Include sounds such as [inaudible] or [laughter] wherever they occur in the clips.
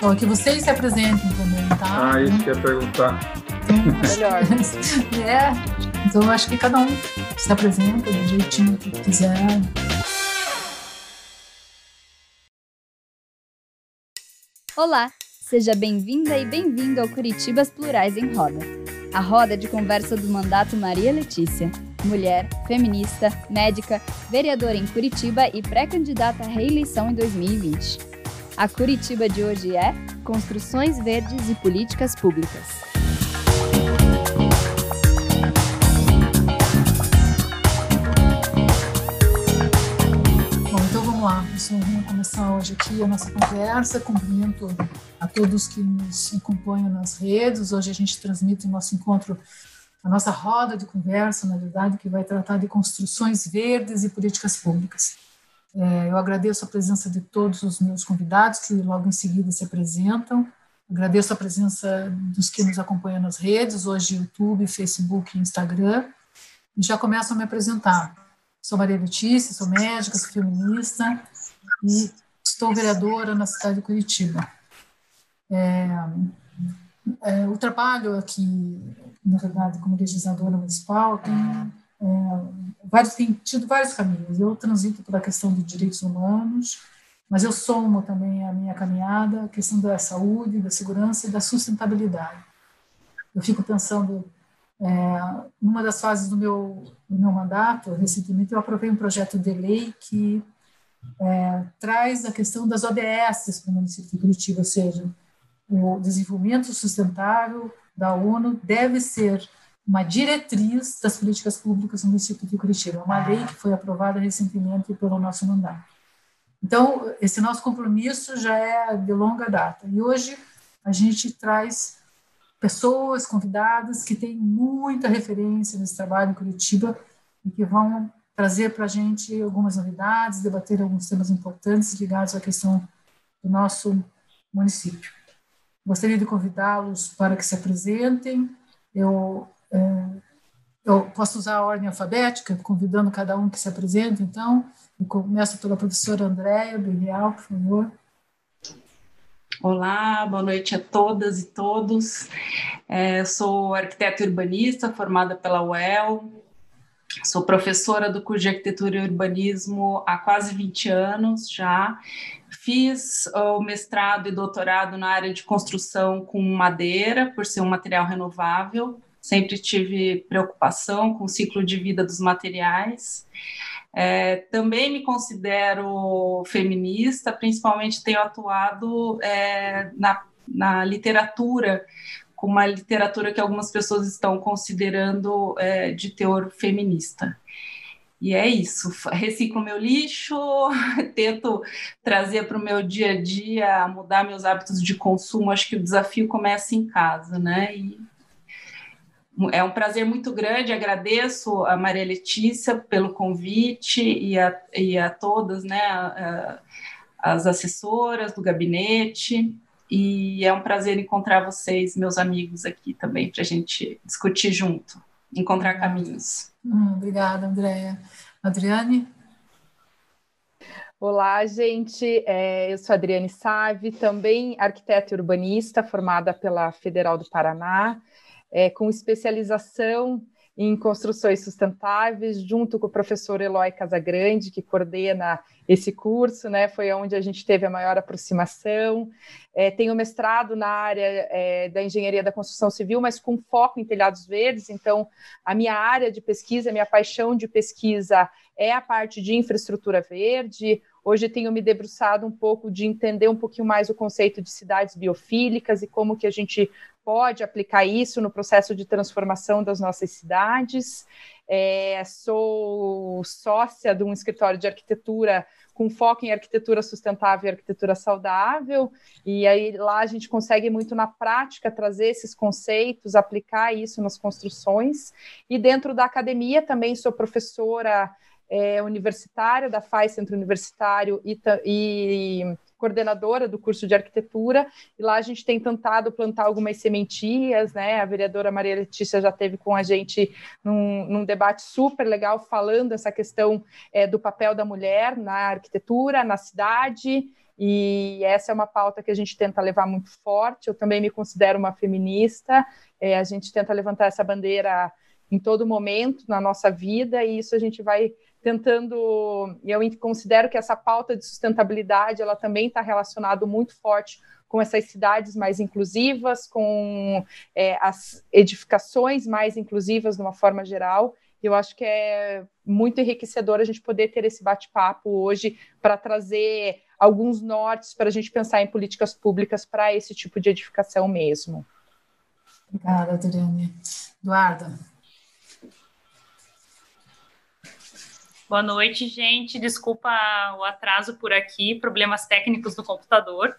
Bom, que vocês se apresentem também, tá? Ah, isso que eu ia perguntar. Melhor. [laughs] é, então eu acho que cada um se apresenta do jeitinho que quiser. Olá, seja bem-vinda e bem-vindo ao Curitibas Plurais em Roda. A roda de conversa do mandato Maria Letícia, mulher, feminista, médica, vereadora em Curitiba e pré-candidata à reeleição em 2020. A Curitiba de hoje é Construções Verdes e Políticas Públicas. Bom, então vamos lá. Pessoal, vamos começar hoje aqui a nossa conversa. Cumprimento a todos que nos acompanham nas redes. Hoje a gente transmite o nosso encontro, a nossa roda de conversa, na verdade, que vai tratar de construções verdes e políticas públicas. É, eu agradeço a presença de todos os meus convidados que logo em seguida se apresentam. Agradeço a presença dos que nos acompanham nas redes, hoje YouTube, Facebook e Instagram. E já começo a me apresentar. Sou Maria Letícia, sou médica, sou feminista e estou vereadora na cidade de Curitiba. É, é, o trabalho aqui, na verdade, como legisladora municipal, tem é, vários, tem tido vários caminhos. Eu transito pela questão de direitos humanos, mas eu somo também a minha caminhada a questão da saúde, da segurança e da sustentabilidade. Eu fico pensando, é, numa das fases do meu, do meu mandato, recentemente eu aprovei um projeto de lei que é, traz a questão das ODS para o município de Curitiba, ou seja, o desenvolvimento sustentável da ONU deve ser uma diretriz das políticas públicas no município de Curitiba, uma lei que foi aprovada recentemente pelo nosso mandato. Então, esse nosso compromisso já é de longa data. E hoje a gente traz pessoas convidadas que têm muita referência nesse trabalho em Curitiba e que vão trazer para a gente algumas novidades, debater alguns temas importantes ligados à questão do nosso município. Gostaria de convidá-los para que se apresentem. Eu é, eu posso usar a ordem alfabética, convidando cada um que se apresente, então. Eu começo pela professora Andréia Berreal, por favor. Olá, boa noite a todas e todos. É, sou arquiteta urbanista, formada pela UEL. Sou professora do curso de Arquitetura e Urbanismo há quase 20 anos já. Fiz o mestrado e doutorado na área de construção com madeira, por ser um material renovável sempre tive preocupação com o ciclo de vida dos materiais. É, também me considero feminista, principalmente tenho atuado é, na, na literatura, com uma literatura que algumas pessoas estão considerando é, de teor feminista. E é isso, reciclo meu lixo, [laughs] tento trazer para o meu dia a dia, mudar meus hábitos de consumo. Acho que o desafio começa em casa, né? E é um prazer muito grande, agradeço a Maria Letícia pelo convite e a, e a todas, né, a, a, as assessoras do gabinete, e é um prazer encontrar vocês, meus amigos, aqui também, para a gente discutir junto, encontrar caminhos. Hum, obrigada, Andréia. Adriane? Olá, gente. É, eu sou Adriane Save, também arquiteta e urbanista, formada pela Federal do Paraná é, com especialização em construções sustentáveis, junto com o professor Eloy Casagrande, que coordena esse curso, né? Foi onde a gente teve a maior aproximação. É, tenho mestrado na área é, da engenharia da construção civil, mas com foco em telhados verdes. Então, a minha área de pesquisa, a minha paixão de pesquisa é a parte de infraestrutura verde. Hoje tenho me debruçado um pouco de entender um pouquinho mais o conceito de cidades biofílicas e como que a gente pode aplicar isso no processo de transformação das nossas cidades. É, sou sócia de um escritório de arquitetura com foco em arquitetura sustentável e arquitetura saudável, e aí lá a gente consegue muito na prática trazer esses conceitos, aplicar isso nas construções, e dentro da academia também sou professora é, universitária da FAI Centro Universitário e, e coordenadora do curso de arquitetura, e lá a gente tem tentado plantar algumas sementinhas, né? A vereadora Maria Letícia já teve com a gente num, num debate super legal falando essa questão é, do papel da mulher na arquitetura, na cidade. e essa é uma pauta que a gente tenta levar muito forte. Eu também me considero uma feminista, é, a gente tenta levantar essa bandeira em todo momento na nossa vida, e isso a gente vai tentando. Eu considero que essa pauta de sustentabilidade ela também está relacionada muito forte com essas cidades mais inclusivas, com é, as edificações mais inclusivas de uma forma geral. Eu acho que é muito enriquecedor a gente poder ter esse bate-papo hoje para trazer alguns nortes para a gente pensar em políticas públicas para esse tipo de edificação mesmo. Obrigada, Adriane. Eduardo. Boa noite, gente. Desculpa o atraso por aqui, problemas técnicos no computador.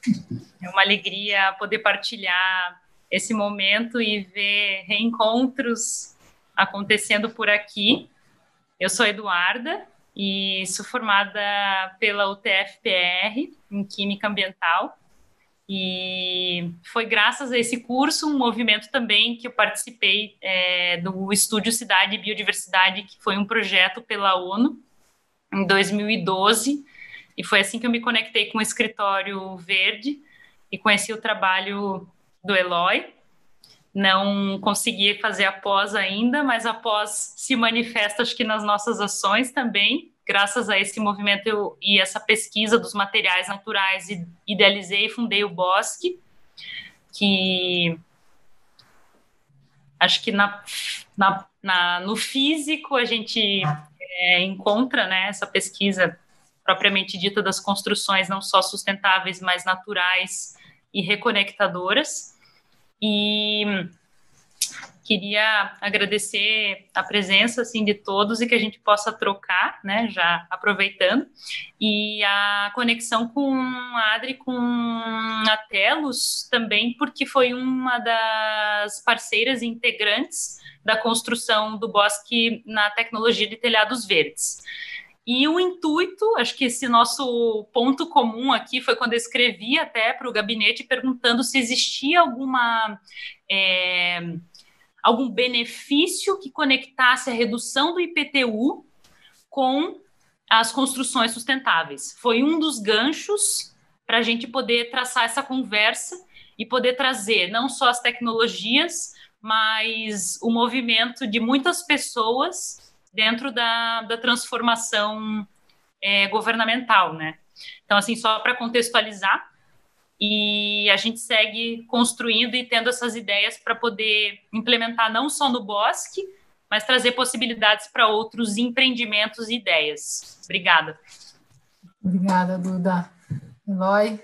É uma alegria poder partilhar esse momento e ver reencontros acontecendo por aqui. Eu sou Eduarda e sou formada pela UTFPR em Química Ambiental. E foi graças a esse curso, um movimento também que eu participei é, do Estúdio Cidade e Biodiversidade, que foi um projeto pela ONU em 2012. E foi assim que eu me conectei com o Escritório Verde e conheci o trabalho do Eloy. Não consegui fazer a pós ainda, mas a pós se manifesta, acho que nas nossas ações também, graças a esse movimento eu, e essa pesquisa dos materiais naturais, idealizei e fundei o Bosque, que acho que na, na, na no físico a gente é, encontra né, essa pesquisa propriamente dita das construções não só sustentáveis, mas naturais e reconectadoras. E queria agradecer a presença assim de todos e que a gente possa trocar, né, já aproveitando, e a conexão com a Adri, com a Telos também, porque foi uma das parceiras integrantes da construção do bosque na tecnologia de telhados verdes. E o intuito, acho que esse nosso ponto comum aqui foi quando eu escrevi até para o gabinete perguntando se existia alguma é, algum benefício que conectasse a redução do IPTU com as construções sustentáveis. Foi um dos ganchos para a gente poder traçar essa conversa e poder trazer não só as tecnologias, mas o movimento de muitas pessoas dentro da, da transformação é, governamental, né? Então, assim, só para contextualizar, e a gente segue construindo e tendo essas ideias para poder implementar não só no bosque, mas trazer possibilidades para outros empreendimentos e ideias. Obrigada. Obrigada, Duda. Eloy?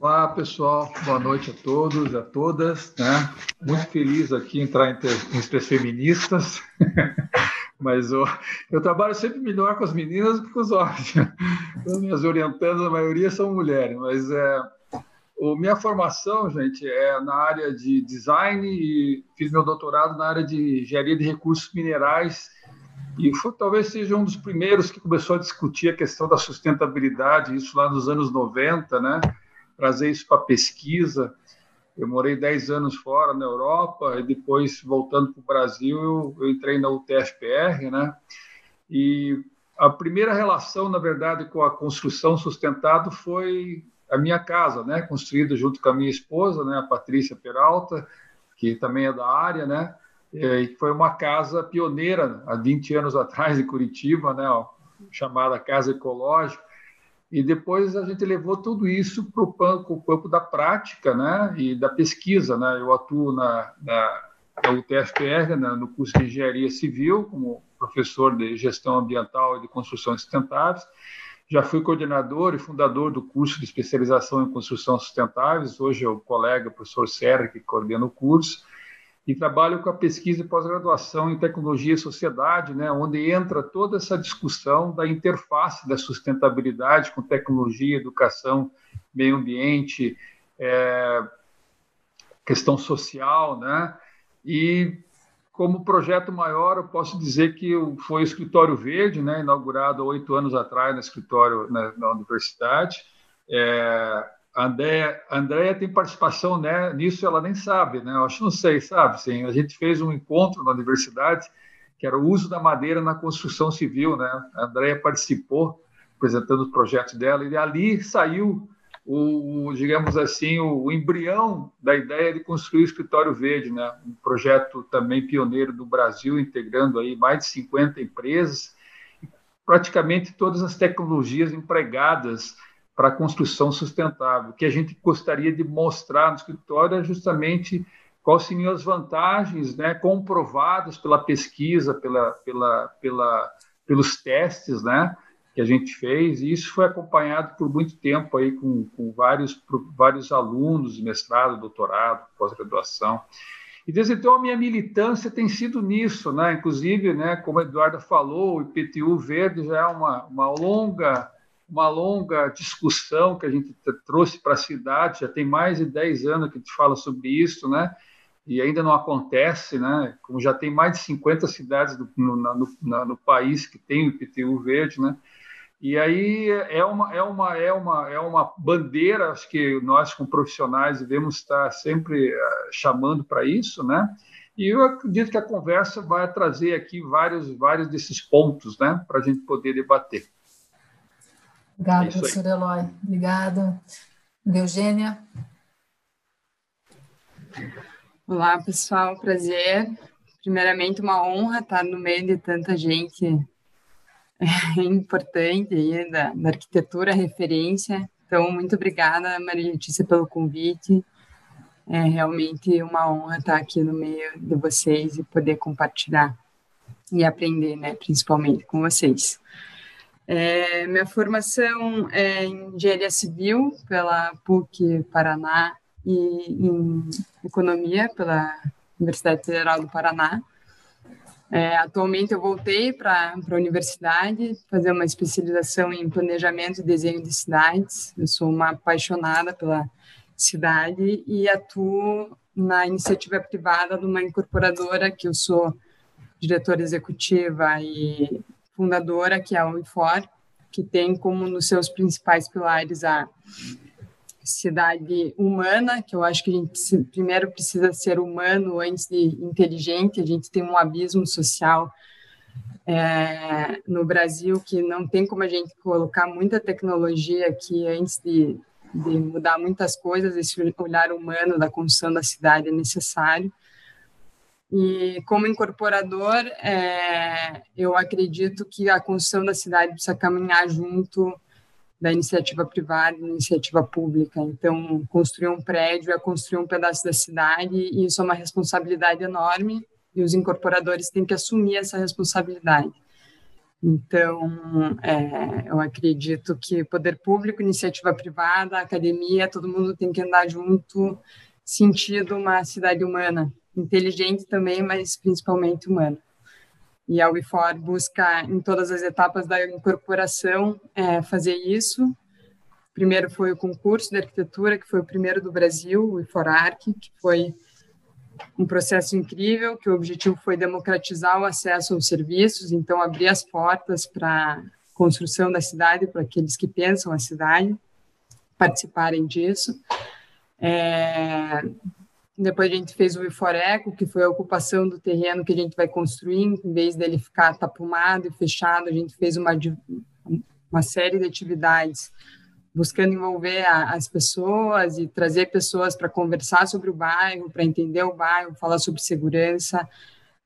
Olá, pessoal. Boa noite a todos e a todas. Né? Muito feliz aqui em entrar entre as feministas. [laughs] Mas eu, [laughs] eu trabalho sempre melhor com as meninas do que com os homens. As [laughs] minhas orientandas, a maioria são mulheres, mas é, o, minha formação, gente, é na área de design e fiz meu doutorado na área de engenharia de recursos minerais e foi, talvez seja um dos primeiros que começou a discutir a questão da sustentabilidade, isso lá nos anos 90, né? Trazer isso para pesquisa. Eu morei 10 anos fora na Europa e depois, voltando para o Brasil, eu, entrei na UTFPR, né? E a primeira relação, na verdade, com a construção sustentável foi a minha casa, né? Construída junto com a minha esposa, né? A Patrícia Peralta, que também é da área, né? E foi uma casa pioneira há 20 anos atrás em Curitiba, né? Chamada Casa Ecológica e depois a gente levou tudo isso para o campo da prática né, e da pesquisa. Né? Eu atuo na, na, na UTFPR, né, no curso de Engenharia Civil, como professor de Gestão Ambiental e de Construções Sustentáveis. Já fui coordenador e fundador do curso de especialização em Construção Sustentáveis. Hoje é o colega, o professor Serra, que coordena o curso e trabalho com a pesquisa e pós-graduação em tecnologia e sociedade, né, onde entra toda essa discussão da interface da sustentabilidade com tecnologia, educação, meio ambiente, é, questão social, né, e como projeto maior, eu posso dizer que foi o Escritório Verde, né, inaugurado oito anos atrás no escritório na, na universidade, é, a Andrea, a Andrea tem participação né, nisso, ela nem sabe, né? Eu acho não sei, sabe? Sim, a gente fez um encontro na universidade que era o uso da madeira na construção civil, né? A Andrea participou apresentando os projetos dela, e ali saiu o, digamos assim, o, o, embrião da ideia de construir o Escritório Verde, né? um projeto também pioneiro do Brasil, integrando aí mais de 50 empresas, praticamente todas as tecnologias empregadas para a construção sustentável. O que a gente gostaria de mostrar no escritório é justamente quais seriam as vantagens né, comprovadas pela pesquisa, pela, pela, pela, pelos testes, né, que a gente fez, e isso foi acompanhado por muito tempo aí com, com vários, vários alunos, mestrado, doutorado, pós-graduação. E desde então a minha militância tem sido nisso, né? Inclusive, né, como a Eduarda falou, o IPTU Verde já é uma, uma longa uma longa discussão que a gente trouxe para a cidade, já tem mais de 10 anos que a gente fala sobre isso, né? E ainda não acontece, né? Como já tem mais de 50 cidades do, no, no, no, país que tem o IPTU verde, né? E aí é uma, é uma, é uma, é uma bandeira, acho que nós, como profissionais, devemos estar sempre uh, chamando para isso, né? E eu acredito que a conversa vai trazer aqui vários, vários desses pontos, né, para a gente poder debater. Obrigada, é professor Eloy. Obrigada. Eugênia. Olá, pessoal. Prazer. Primeiramente, uma honra estar no meio de tanta gente [laughs] importante aí da, da arquitetura, referência. Então, muito obrigada, Maria Letícia, pelo convite. É realmente uma honra estar aqui no meio de vocês e poder compartilhar e aprender, né, principalmente com vocês. É, minha formação é em engenharia civil pela PUC Paraná e em economia pela Universidade Federal do Paraná. É, atualmente eu voltei para a universidade fazer uma especialização em planejamento e desenho de cidades. Eu sou uma apaixonada pela cidade e atuo na iniciativa privada de uma incorporadora que eu sou diretora executiva e fundadora, que é a Unifor, que tem como nos seus principais pilares a cidade humana, que eu acho que a gente primeiro precisa ser humano antes de inteligente. A gente tem um abismo social é, no Brasil que não tem como a gente colocar muita tecnologia aqui antes de, de mudar muitas coisas. Esse olhar humano da construção da cidade é necessário. E como incorporador, é, eu acredito que a construção da cidade precisa caminhar junto da iniciativa privada e da iniciativa pública. Então, construir um prédio é construir um pedaço da cidade e isso é uma responsabilidade enorme e os incorporadores têm que assumir essa responsabilidade. Então, é, eu acredito que poder público, iniciativa privada, academia, todo mundo tem que andar junto, sentido uma cidade humana, inteligente também, mas principalmente humana. E a UIFOR busca, em todas as etapas da incorporação, é, fazer isso. Primeiro foi o concurso de arquitetura, que foi o primeiro do Brasil, o IFORARC, que foi um processo incrível, que o objetivo foi democratizar o acesso aos serviços, então abrir as portas para construção da cidade, para aqueles que pensam a cidade participarem disso. É, depois a gente fez o Iforeco, que foi a ocupação do terreno que a gente vai construir, em vez dele ficar tapumado e fechado, a gente fez uma, uma série de atividades buscando envolver a, as pessoas e trazer pessoas para conversar sobre o bairro, para entender o bairro, falar sobre segurança,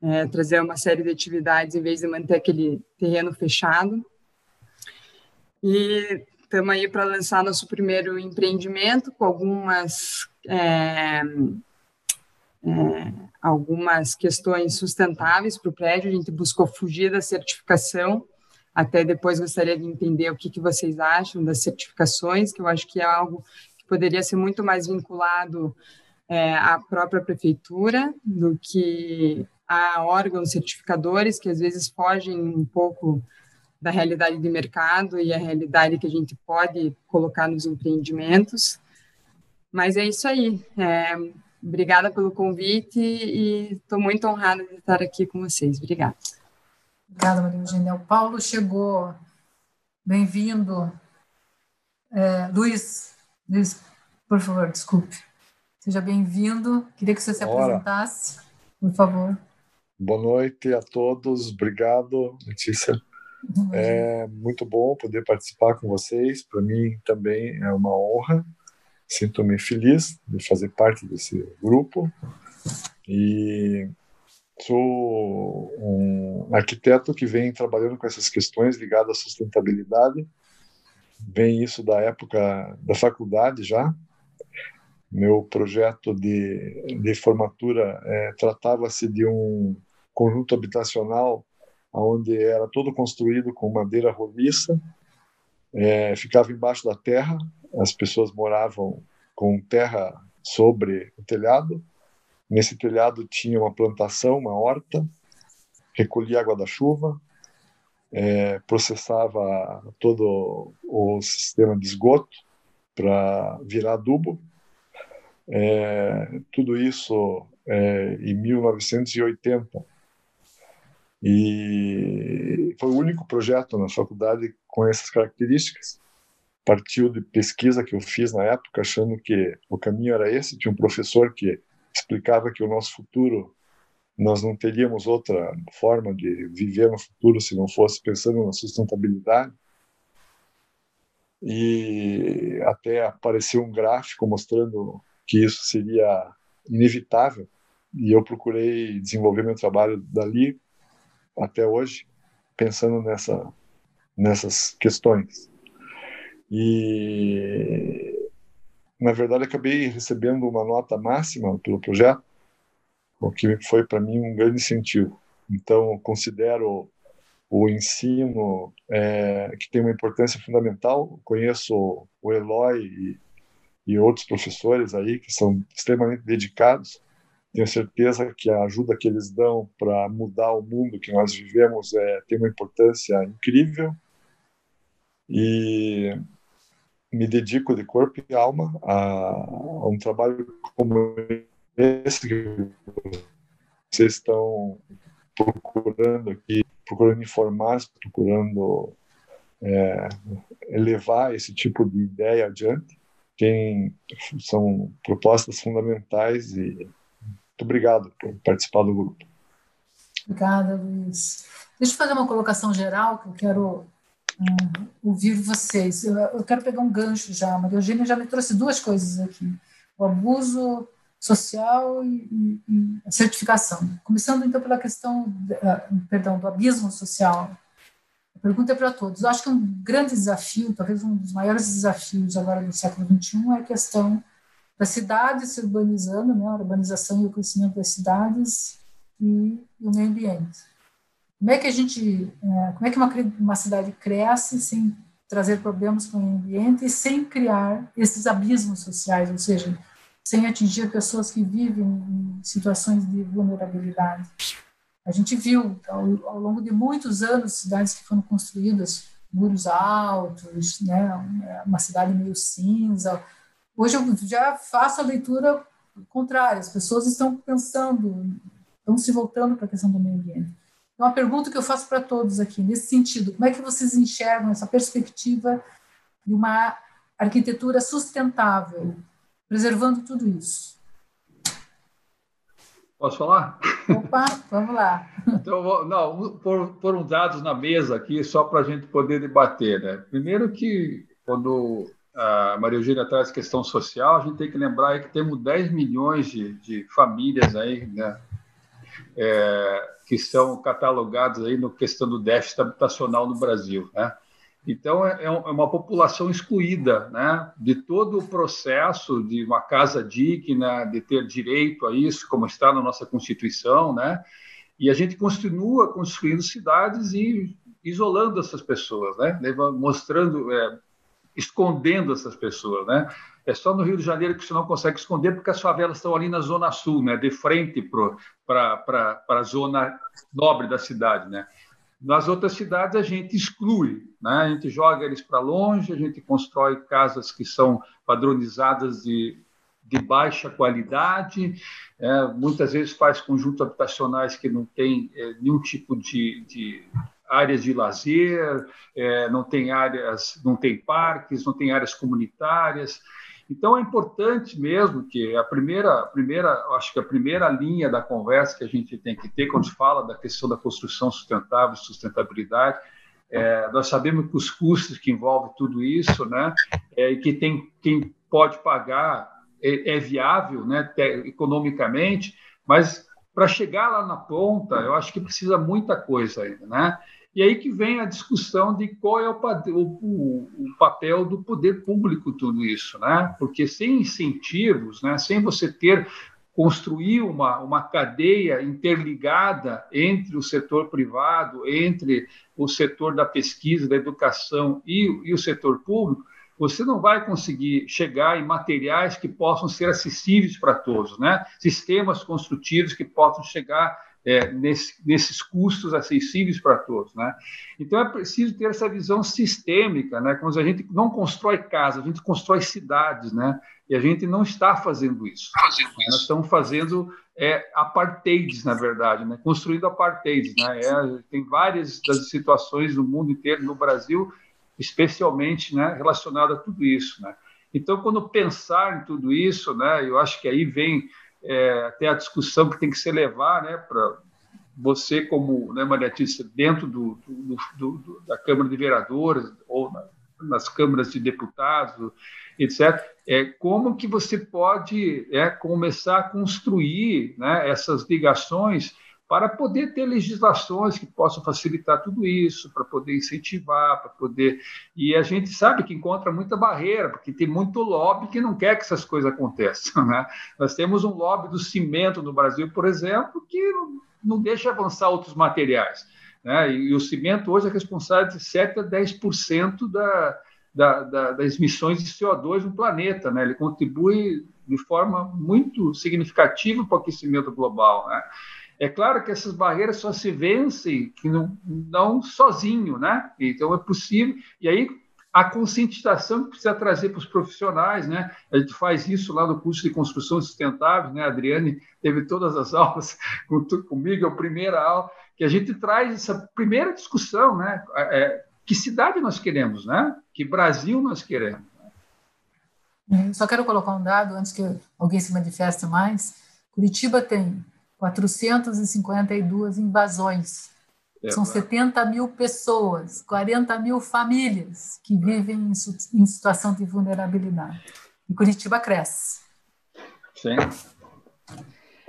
é, trazer uma série de atividades em vez de manter aquele terreno fechado. E estamos aí para lançar nosso primeiro empreendimento com algumas é, é, algumas questões sustentáveis para o prédio, a gente buscou fugir da certificação, até depois gostaria de entender o que, que vocês acham das certificações, que eu acho que é algo que poderia ser muito mais vinculado é, à própria prefeitura do que a órgãos certificadores, que às vezes fogem um pouco da realidade de mercado e a realidade que a gente pode colocar nos empreendimentos. Mas é isso aí. É, Obrigada pelo convite e estou muito honrada de estar aqui com vocês. Obrigada. Obrigada, Maria Eugênia. O Paulo chegou. Bem-vindo. É, Luiz, Luiz, por favor, desculpe. Seja bem-vindo. Queria que você se apresentasse, por favor. Boa noite a todos. Obrigado, Letícia. É muito bom poder participar com vocês. Para mim também é uma honra. Sinto-me feliz de fazer parte desse grupo. E sou um arquiteto que vem trabalhando com essas questões ligadas à sustentabilidade. Vem isso da época da faculdade já. Meu projeto de, de formatura é, tratava-se de um conjunto habitacional onde era todo construído com madeira roliça, é, ficava embaixo da terra, as pessoas moravam com terra sobre o telhado. Nesse telhado tinha uma plantação, uma horta, recolhia água da chuva, é, processava todo o sistema de esgoto para virar adubo. É, tudo isso é, em 1980 e foi o único projeto na faculdade com essas características. Partiu de pesquisa que eu fiz na época, achando que o caminho era esse. Tinha um professor que explicava que o nosso futuro, nós não teríamos outra forma de viver no futuro se não fosse pensando na sustentabilidade. E até apareceu um gráfico mostrando que isso seria inevitável. E eu procurei desenvolver meu trabalho dali até hoje, pensando nessa, nessas questões. E, na verdade, acabei recebendo uma nota máxima pelo projeto, o que foi para mim um grande incentivo. Então, considero o ensino é, que tem uma importância fundamental. Conheço o Eloy e, e outros professores aí que são extremamente dedicados tenho certeza que a ajuda que eles dão para mudar o mundo que nós vivemos é, tem uma importância incrível. E me dedico de corpo e alma a, a um trabalho como esse que vocês estão procurando aqui, procurando informar, procurando é, elevar esse tipo de ideia adiante. Tem, são propostas fundamentais e muito obrigado por participar do grupo. Obrigada, Luiz. Deixa eu fazer uma colocação geral que eu quero uh, ouvir vocês. Eu, eu, quero pegar um gancho já. Maria Eugênia já me trouxe duas coisas aqui: o abuso social e, e, e certificação. Começando então pela questão, uh, perdão, do abismo social. A pergunta é para todos. Eu acho que um grande desafio, talvez um dos maiores desafios agora do século XXI, é a questão da cidade se urbanizando, né, a urbanização e o crescimento das cidades e, e o meio ambiente. Como é que a gente, é, como é que uma, uma cidade cresce sem trazer problemas para o meio ambiente e sem criar esses abismos sociais, ou seja, sem atingir pessoas que vivem em situações de vulnerabilidade. A gente viu ao, ao longo de muitos anos cidades que foram construídas muros altos, né, uma cidade meio cinza, Hoje eu já faço a leitura contrária, as pessoas estão pensando, estão se voltando para a questão do meio ambiente. Então, a pergunta que eu faço para todos aqui, nesse sentido, como é que vocês enxergam essa perspectiva de uma arquitetura sustentável, preservando tudo isso? Posso falar? Opa, vamos lá. Então, não, foram dados na mesa aqui só para a gente poder debater. Né? Primeiro que quando a Maria Eugênia traz questão social, a gente tem que lembrar que temos 10 milhões de, de famílias aí, né, é, que são catalogadas aí no questão do déficit habitacional no Brasil, né? Então é, é, é uma população excluída, né, de todo o processo de uma casa digna, de ter direito a isso, como está na nossa Constituição, né? E a gente continua construindo cidades e isolando essas pessoas, né? Mostrando, é, escondendo essas pessoas, né? É só no Rio de Janeiro que você não consegue esconder, porque as favelas estão ali na zona sul, né? De frente para a zona nobre da cidade, né? Nas outras cidades a gente exclui, né? A gente joga eles para longe, a gente constrói casas que são padronizadas de, de baixa qualidade, é, muitas vezes faz conjuntos habitacionais que não tem é, nenhum tipo de, de áreas de lazer, é, não tem áreas, não tem parques, não tem áreas comunitárias. Então é importante mesmo que a primeira, a primeira, acho que a primeira linha da conversa que a gente tem que ter quando fala da questão da construção sustentável, sustentabilidade, É, nós sabemos que os custos que envolvem tudo isso, né, é, e que tem quem pode pagar é, é viável, né, economicamente, mas para chegar lá na ponta, eu acho que precisa muita coisa ainda, né? E aí que vem a discussão de qual é o, o, o, papel do poder público tudo isso, né? Porque sem incentivos, né, sem você ter construir uma, uma cadeia interligada entre o setor privado, entre o setor da pesquisa, da educação e, e o setor público, você não vai conseguir chegar em materiais que possam ser acessíveis para todos, né? Sistemas construtivos que possam chegar é, nesse, nesses custos acessíveis para todos, né? Então é preciso ter essa visão sistêmica, né? Quando a gente não constrói casa, a gente constrói cidades, né? E a gente não está fazendo isso. Fazendo isso. Nós estamos fazendo é, apartheids, na verdade, né? Construindo apartheids, né? É, tem várias das situações no mundo inteiro, no Brasil, especialmente, né? Relacionado a tudo isso, né? Então, quando pensar em tudo isso, né? Eu acho que aí vem é, até a discussão que tem que ser levar né, para você, como né, Maria Tícia, dentro do, do, do, da Câmara de Vereadores ou na, nas câmaras de deputados, etc., é, como que você pode é, começar a construir né, essas ligações para poder ter legislações que possam facilitar tudo isso, para poder incentivar, para poder. E a gente sabe que encontra muita barreira, porque tem muito lobby que não quer que essas coisas aconteçam. Né? Nós temos um lobby do cimento no Brasil, por exemplo, que não deixa avançar outros materiais. Né? E o cimento hoje é responsável de 7 a 10% da, da, da, das emissões de CO2 no planeta. Né? Ele contribui de forma muito significativa para o aquecimento global. Né? É claro que essas barreiras só se vencem que não, não sozinho, né? Então é possível. E aí a conscientização que precisa trazer para os profissionais, né? A gente faz isso lá no curso de construção sustentável, né? A Adriane teve todas as [laughs] aulas comigo, é a primeira aula que a gente traz essa primeira discussão, né? É, que cidade nós queremos, né? Que Brasil nós queremos. Só quero colocar um dado antes que alguém se manifeste mais. Curitiba tem 452 invasões. É, São 70 mil pessoas, 40 mil famílias que vivem em, em situação de vulnerabilidade. E Curitiba cresce. Sim.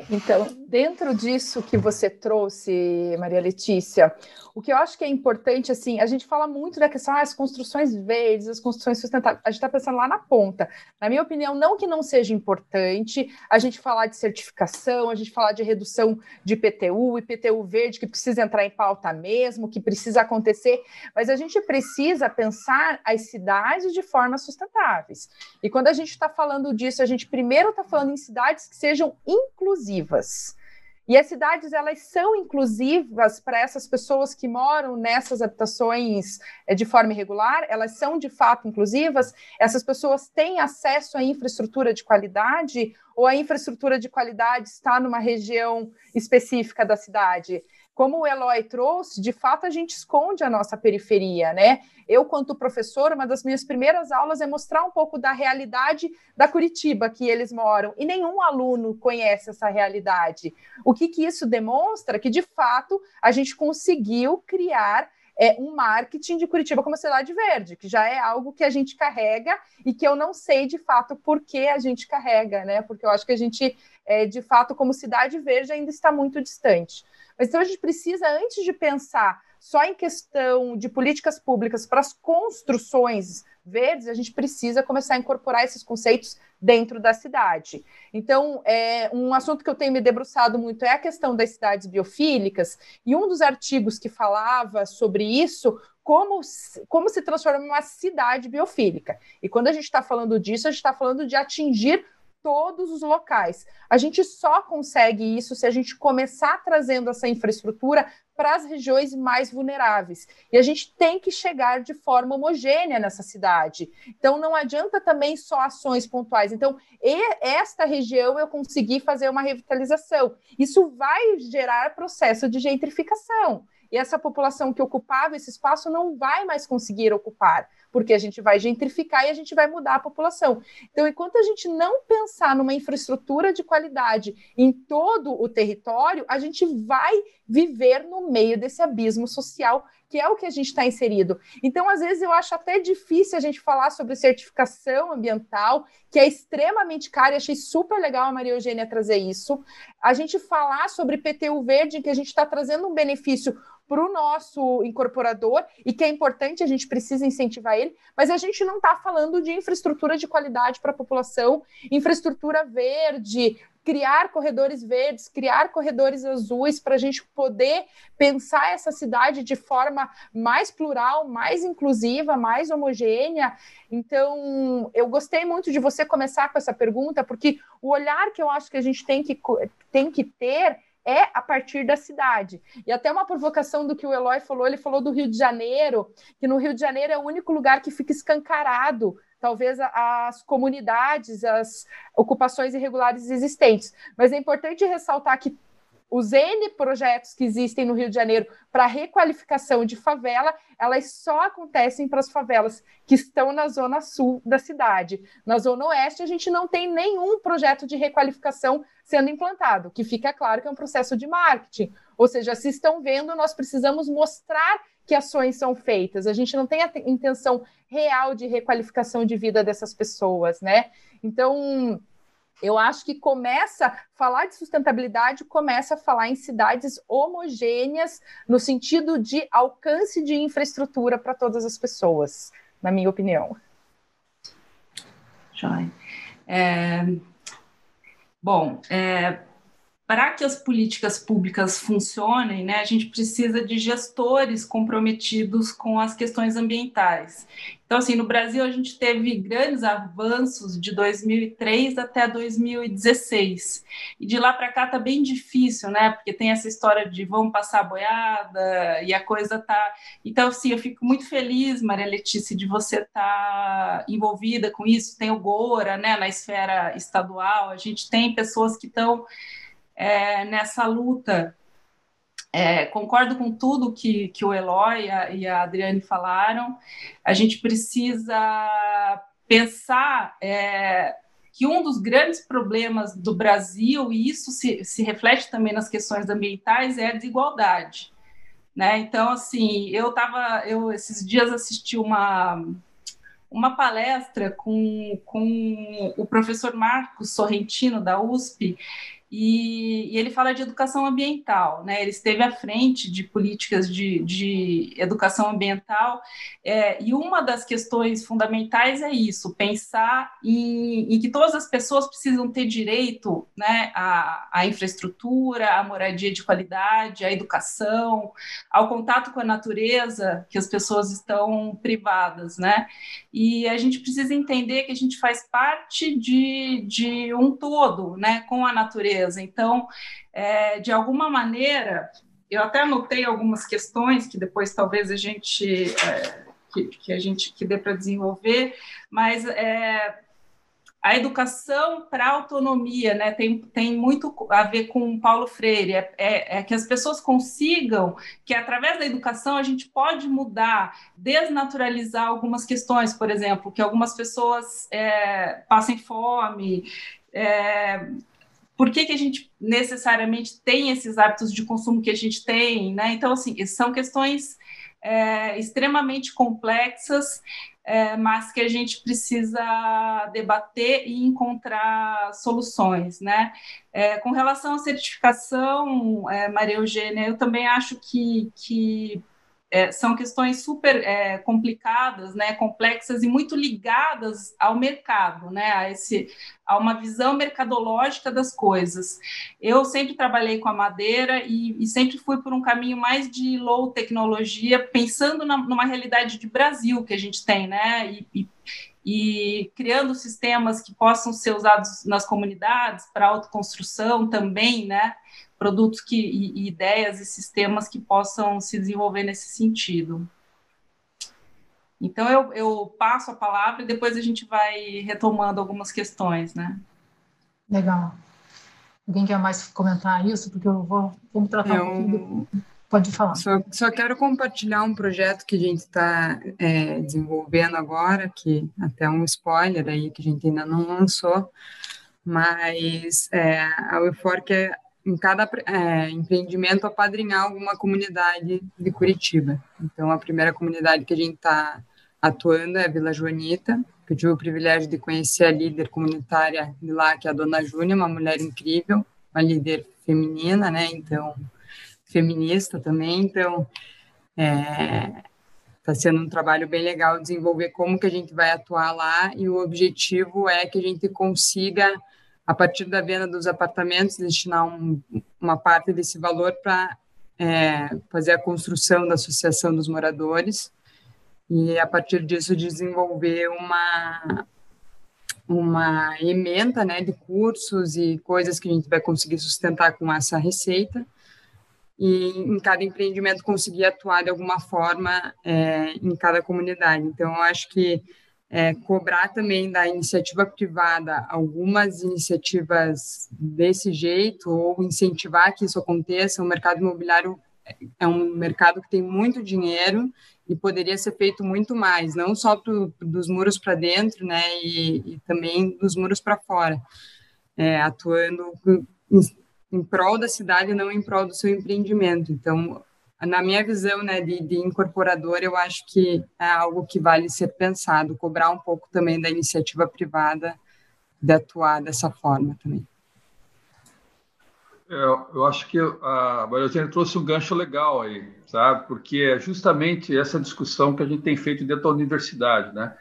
Então, dentro disso que você trouxe, Maria Letícia, o que eu acho que é importante, assim, a gente fala muito da questão, ah, as construções verdes, as construções sustentáveis, a gente está pensando lá na ponta. Na minha opinião, não que não seja importante a gente falar de certificação, a gente falar de redução de IPTU, IPTU verde, que precisa entrar em pauta mesmo, que precisa acontecer, mas a gente precisa pensar as cidades de forma sustentáveis. E quando a gente está falando disso, a gente primeiro está falando em cidades que sejam inclusivas. E as cidades elas são inclusivas para essas pessoas que moram nessas habitações eh, de forma irregular, elas são de fato inclusivas. Essas pessoas têm acesso à infraestrutura de qualidade ou a infraestrutura de qualidade está numa região específica da cidade? Como o Eloy trouxe, de fato a gente esconde a nossa periferia, né? Eu, quanto professor, uma das minhas primeiras aulas é mostrar um pouco da realidade da Curitiba que eles moram, e nenhum aluno conhece essa realidade. O que, que isso demonstra? Que, de fato, a gente conseguiu criar é, um marketing de Curitiba como cidade verde, que já é algo que a gente carrega e que eu não sei de fato por que a gente carrega, né? Porque eu acho que a gente, é, de fato, como cidade verde, ainda está muito distante. Mas então a gente precisa, antes de pensar só em questão de políticas públicas para as construções verdes, a gente precisa começar a incorporar esses conceitos dentro da cidade. Então, é, um assunto que eu tenho me debruçado muito é a questão das cidades biofílicas, e um dos artigos que falava sobre isso como, como se transforma uma cidade biofílica. E quando a gente está falando disso, a gente está falando de atingir todos os locais. A gente só consegue isso se a gente começar trazendo essa infraestrutura para as regiões mais vulneráveis. E a gente tem que chegar de forma homogênea nessa cidade. Então, não adianta também só ações pontuais. Então, esta região eu consegui fazer uma revitalização. Isso vai gerar processo de gentrificação. E essa população que ocupava esse espaço não vai mais conseguir ocupar porque a gente vai gentrificar e a gente vai mudar a população. Então, enquanto a gente não pensar numa infraestrutura de qualidade em todo o território, a gente vai viver no meio desse abismo social que é o que a gente está inserido. Então, às vezes, eu acho até difícil a gente falar sobre certificação ambiental, que é extremamente cara, e achei super legal a Maria Eugênia trazer isso. A gente falar sobre PTU verde, que a gente está trazendo um benefício para o nosso incorporador e que é importante, a gente precisa incentivar ele, mas a gente não está falando de infraestrutura de qualidade para a população, infraestrutura verde, criar corredores verdes, criar corredores azuis para a gente poder pensar essa cidade de forma mais plural, mais inclusiva, mais homogênea. Então, eu gostei muito de você começar com essa pergunta, porque o olhar que eu acho que a gente tem que, tem que ter é a partir da cidade. E até uma provocação do que o Eloy falou, ele falou do Rio de Janeiro, que no Rio de Janeiro é o único lugar que fica escancarado talvez as comunidades, as ocupações irregulares existentes. Mas é importante ressaltar que os N projetos que existem no Rio de Janeiro para requalificação de favela, elas só acontecem para as favelas que estão na zona sul da cidade. Na zona oeste, a gente não tem nenhum projeto de requalificação sendo implantado, que fica claro que é um processo de marketing. Ou seja, se estão vendo, nós precisamos mostrar que ações são feitas. A gente não tem a intenção real de requalificação de vida dessas pessoas, né? Então, eu acho que começa falar de sustentabilidade, começa a falar em cidades homogêneas no sentido de alcance de infraestrutura para todas as pessoas, na minha opinião. Joia. É, Bom, é, para que as políticas públicas funcionem, né, a gente precisa de gestores comprometidos com as questões ambientais. Então, assim, no Brasil a gente teve grandes avanços de 2003 até 2016. E de lá para cá tá bem difícil, né? Porque tem essa história de vamos passar boiada e a coisa tá. Então, assim, eu fico muito feliz, Maria Letícia, de você estar tá envolvida com isso. Tem o Gora, né, na esfera estadual. A gente tem pessoas que estão é, nessa luta. É, concordo com tudo que, que o Eloy e a, Adriane falaram. A gente precisa pensar é, que um dos grandes problemas do Brasil, e isso se, se reflete também nas questões ambientais, é a desigualdade. Né? Então, assim, eu estava, eu esses dias assisti uma, uma palestra com, com o professor Marcos Sorrentino, da USP, e, e, ele fala de educação ambiental, né? Ele esteve à frente de políticas de, de educação ambiental, é, e uma das questões fundamentais é isso: pensar em, em, que todas as pessoas precisam ter direito né, à, à infraestrutura, à moradia de qualidade, à educação, ao contato com a natureza, que as pessoas estão privadas, né? E a gente precisa entender que a gente faz parte de, de um todo, né, com a natureza empresa. Então, é, de alguma maneira, eu até anotei algumas questões que depois talvez a gente é, que, que, a gente que dê para desenvolver, mas é, a educação para autonomia, né, tem, tem muito a ver com Paulo Freire, é, é, é, que as pessoas consigam que através da educação a gente pode mudar, desnaturalizar algumas questões, por exemplo, que algumas pessoas é, passem fome, é, por que, que a gente necessariamente tem esses hábitos de consumo que a gente tem, né? Então, assim, são questões é, extremamente complexas, é, mas que a gente precisa debater e encontrar soluções, né? É, com relação à certificação, é, Maria Eugênia, eu também acho que, que é, são questões super é, complicadas, né, complexas e muito ligadas ao mercado, né, a, esse, a uma visão mercadológica das coisas. Eu sempre trabalhei com a madeira e, e sempre fui por um caminho mais de low tecnologia, pensando na, numa realidade de Brasil que a gente tem, né, e, e e criando sistemas que possam ser usados nas comunidades para autoconstrução também, né? Produtos que, e, e ideias e sistemas que possam se desenvolver nesse sentido. Então, eu, eu, passo a palavra e depois a gente vai retomando algumas questões, né? Legal. Alguém quer mais comentar isso? Porque eu vou vamos tratar eu, um pouquinho. Pode falar. Só, só, quero compartilhar um projeto que a gente está é, desenvolvendo agora, que até um spoiler aí que a gente ainda não lançou, mas é, a Eufork é em cada é, empreendimento, apadrinhar alguma comunidade de Curitiba. Então, a primeira comunidade que a gente está atuando é a Vila Joanita, que eu tive o privilégio de conhecer a líder comunitária de lá, que é a Dona Júnia, uma mulher incrível, uma líder feminina, né? Então, feminista também. Então, é, Está sendo um trabalho bem legal desenvolver como que a gente vai atuar lá e o objetivo é que a gente consiga, a partir da venda dos apartamentos, destinar um, uma parte desse valor para é, fazer a construção da associação dos moradores e a partir disso desenvolver uma uma emenda né, de cursos e coisas que a gente vai conseguir sustentar com essa receita e em cada empreendimento conseguir atuar de alguma forma é, em cada comunidade. Então, eu acho que é, cobrar também da iniciativa privada algumas iniciativas desse jeito ou incentivar que isso aconteça. O mercado imobiliário é um mercado que tem muito dinheiro e poderia ser feito muito mais, não só pro, dos muros para dentro, né, e, e, também dos muros para fora, é, atuando em prol da cidade não em prol do seu empreendimento. Então, na minha visão né, de, de incorporador, eu acho que é algo que vale ser pensado, cobrar um pouco também da iniciativa privada de atuar dessa forma também. Eu, eu acho que a Maria trouxe um gancho legal aí, sabe? Porque é justamente essa discussão que a gente tem feito dentro da universidade, né?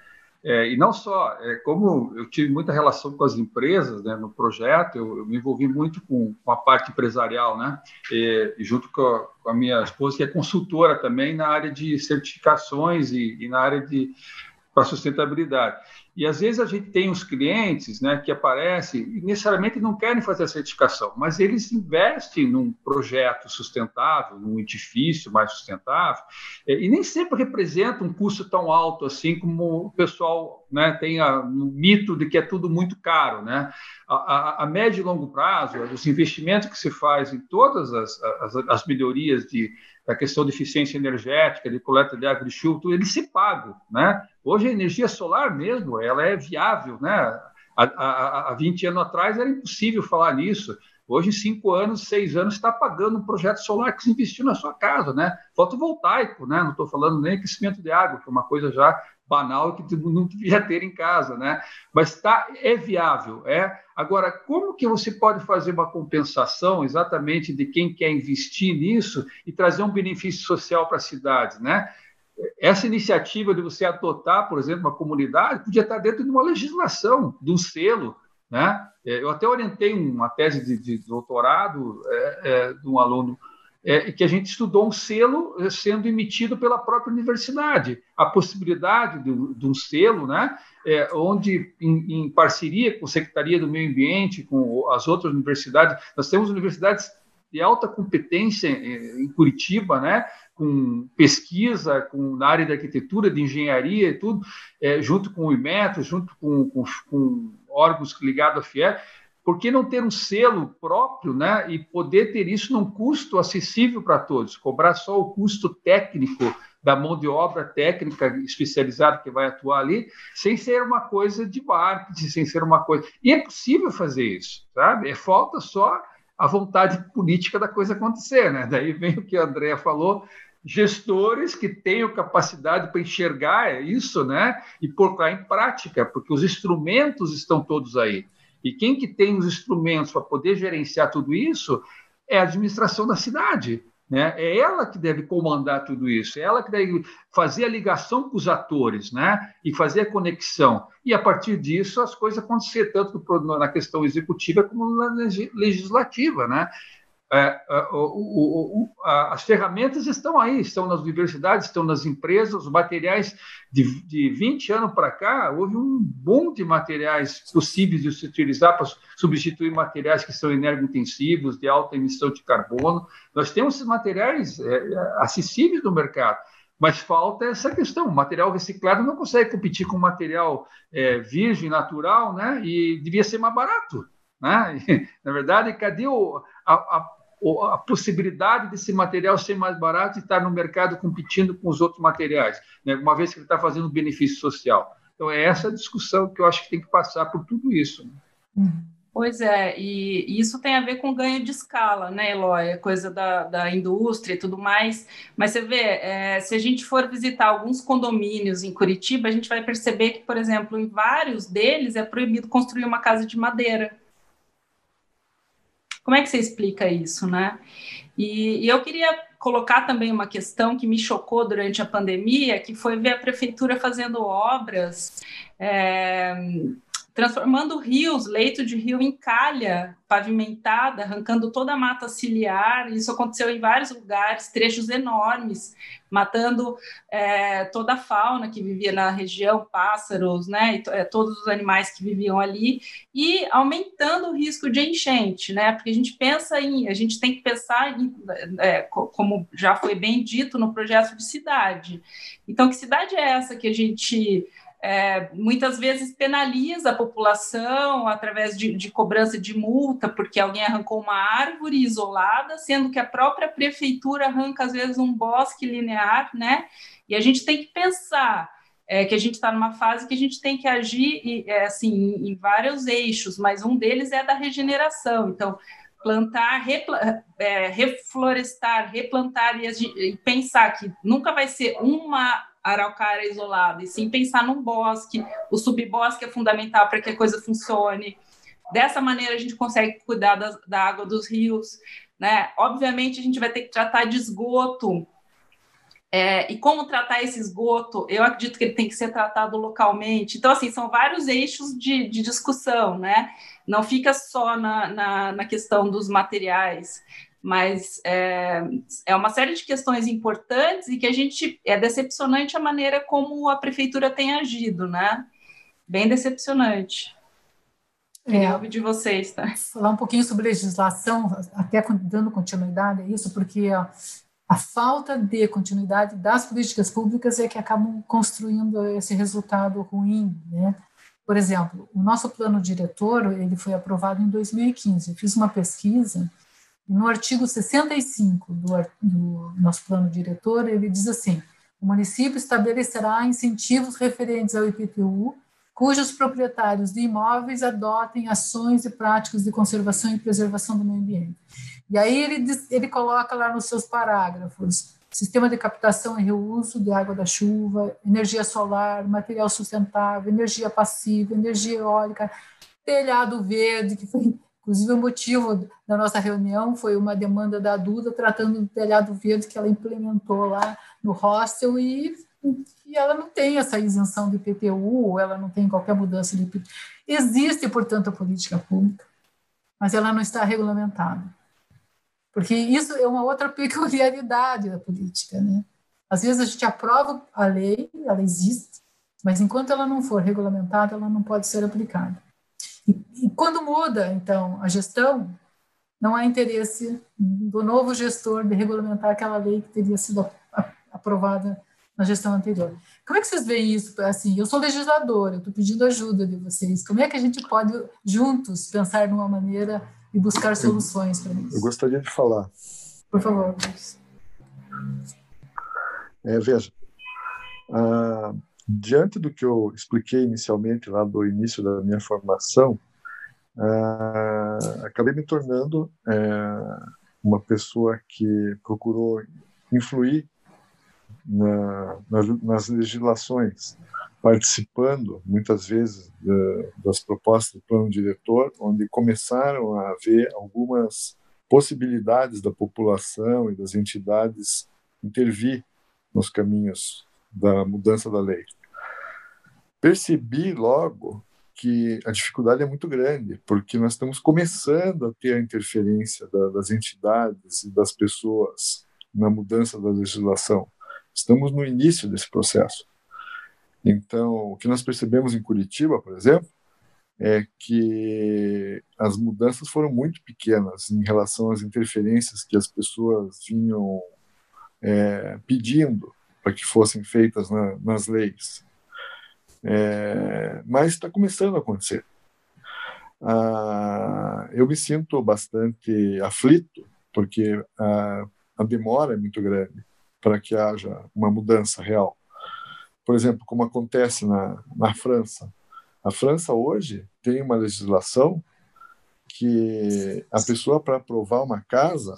É, e não só, é, como eu tive muita relação com as empresas né, no projeto, eu, eu me envolvi muito com, com, a parte empresarial, né, e, junto com a, com a, minha esposa, que é consultora também na área de certificações e, e na área de para sustentabilidade. E às vezes a gente tem os clientes né, que aparecem e necessariamente não querem fazer a certificação, mas eles investem num projeto sustentável, num edifício mais sustentável, e nem sempre representa um custo tão alto assim como o pessoal né, tem o um mito de que é tudo muito caro. Né? A, a, a, médio e longo prazo, os investimentos que se faz em todas as, as, as melhorias de da questão de eficiência energética, de coleta de água de chuva, eles se pagam, né? Hoje a energia solar mesmo, ela é viável, né? Há, há, há 20 anos atrás era impossível falar nisso. Hoje, em cinco anos, seis anos, está pagando um projeto solar que se investiu na sua casa, né? Fotovoltaico, né? Não estou falando nem aquecimento de água, que é uma coisa já banal que não devia ter em casa, né? Mas tá, é viável, é. Agora, como que você pode fazer uma compensação exatamente de quem quer investir nisso e trazer um benefício social para a cidade, né? Essa iniciativa de você adotar, por exemplo, uma comunidade, podia estar dentro de uma legislação, de um selo, né? É, eu até orientei uma tese de, de doutorado é, é, de um aluno é, que a gente estudou um selo é, sendo emitido pela própria universidade. A possibilidade de, um selo, né, é, onde, em, em, parceria com a Secretaria do Meio Ambiente, com as outras universidades, nós temos universidades de alta competência é, em Curitiba, né, com pesquisa, com, na área de arquitetura, de engenharia e tudo, é, junto com o IMETRO, junto com, com, com órgãos ligados à FIE, por que não ter um selo próprio né, e poder ter isso num custo acessível para todos? Cobrar só o custo técnico da mão de obra técnica especializada que vai atuar ali, sem ser uma coisa de marketing, sem ser uma coisa. E é possível fazer isso, sabe? É falta só a vontade política da coisa acontecer, né? Daí vem o que a Andrea falou, gestores que tenham capacidade para enxergar isso, né? E colocar em prática, porque os instrumentos estão todos aí. E quem que tem os instrumentos para poder gerenciar tudo isso é a administração da cidade. Né? É ela que deve comandar tudo isso, é ela que deve fazer a ligação com os atores né? e fazer a conexão. E, a partir disso, as coisas acontecer, tanto na questão executiva como na legislativa. Né? É, é, o, o, as ferramentas estão aí, estão nas universidades, estão nas empresas, os materiais de, de 20 anos para cá, houve um boom de materiais possíveis de se utilizar para substituir materiais que são energointensivos, de alta emissão de carbono. Nós temos esses materiais é, acessíveis no mercado, mas falta essa questão. O material reciclado não consegue competir com material é, virgem, natural, né? e devia ser mais barato. Né? [laughs] Na verdade, cadê o, a, a a possibilidade desse material ser mais barato e estar no mercado competindo com os outros materiais, né? uma vez que ele está fazendo benefício social. Então, é essa discussão que eu acho que tem que passar por tudo isso. Pois é, e, isso tem a ver com ganho de escala, né, Eloy? Coisa da, da indústria e tudo mais. Mas você vê, é, se a gente for visitar alguns condomínios em Curitiba, a gente vai perceber que, por exemplo, em vários deles é proibido construir uma casa de madeira. Como é que você explica isso, né? E, e eu queria colocar também uma questão que me chocou durante a pandemia, que foi ver a prefeitura fazendo obras. É, transformando rios, leito de rio em calha pavimentada, arrancando toda a mata ciliar. Isso aconteceu em vários lugares, trechos enormes, matando é, toda a fauna que vivia na região, pássaros, né, e, é, todos os animais que viviam ali, e aumentando o risco de enchente, né, porque a gente pensa em, a gente tem que pensar em, é, como já foi bem dito no projeto de cidade. Então, que cidade é essa que a gente é, muitas vezes penaliza a população através de, de, cobrança de multa, porque alguém arrancou uma árvore isolada, sendo que a própria prefeitura arranca, às vezes, um bosque linear, né? E a gente tem que pensar é, que a gente está numa fase que a gente tem que agir é, assim, em, em vários eixos, mas um deles é da regeneração. Então, plantar, repla, é, reflorestar, replantar e, e, pensar que nunca vai ser uma araucária isolada, e sim pensar num bosque. O subbosque é fundamental para que a coisa funcione. Dessa maneira, a gente consegue cuidar da, da água dos rios. Né? Obviamente, a gente vai ter que tratar de esgoto. É, e como tratar esse esgoto? Eu acredito que ele tem que ser tratado localmente. Então, assim, são vários eixos de, de discussão, né? Não fica só na, na, na questão dos materiais mas é, é uma série de questões importantes e que a gente é decepcionante a maneira como a prefeitura tem agido, né? Bem decepcionante. É, ouvir de vocês, tá? Falar um pouquinho sobre legislação, até dando continuidade a isso, porque ó, a falta de continuidade das políticas públicas é que acabam construindo esse resultado ruim, né? Por exemplo, o nosso plano diretor, ele foi aprovado em 2015. Eu fiz uma pesquisa no artigo 65 do, do nosso plano diretor, ele diz assim: o município estabelecerá incentivos referentes ao IPTU, cujos proprietários de imóveis adotem ações e práticas de conservação e preservação do meio ambiente. E aí ele, diz, ele coloca lá nos seus parágrafos sistema de captação e reuso de água da chuva, energia solar, material sustentável, energia passiva, energia eólica, telhado verde, que foi Inclusive, o motivo da nossa reunião foi uma demanda da Duda tratando do telhado verde que ela implementou lá no hostel e, e ela não tem essa isenção de IPTU, ela não tem qualquer mudança de IPTU. Existe, portanto, a política pública, mas ela não está regulamentada. Porque isso é uma outra peculiaridade da política. Né? Às vezes a gente aprova a lei, ela existe, mas enquanto ela não for regulamentada, ela não pode ser aplicada. E, e quando muda, então, a gestão, não há interesse do novo gestor de regulamentar aquela lei que teria sido aprovada na gestão anterior. Como é que vocês veem isso? Assim, eu sou legisladora, eu estou pedindo ajuda de vocês. Como é que a gente pode, juntos, pensar numa maneira e buscar soluções para isso? Eu gostaria de falar. Por favor. É, veja, uh, diante do que eu expliquei inicialmente lá do início da minha formação, uh, acabei me tornando uh, uma pessoa que procurou influir na, nas, nas, legislações, participando muitas vezes das propostas do plano diretor, onde começaram a haver algumas possibilidades da população e das entidades intervir nos caminhos da mudança da lei. Percebi logo que a dificuldade é muito grande, porque nós estamos começando a ter a interferência da, das entidades e das pessoas na mudança da legislação. Estamos no início desse processo. Então, o que nós percebemos em Curitiba, por exemplo, é que as mudanças foram muito pequenas em relação às interferências que as pessoas vinham é, pedindo para que fossem feitas na, nas leis. É, mas está começando a acontecer. Ah, eu me sinto bastante aflito, porque a, a demora é muito grande para que haja uma mudança real. Por exemplo, como acontece na, na França. A França hoje tem uma legislação que a pessoa, para aprovar uma casa,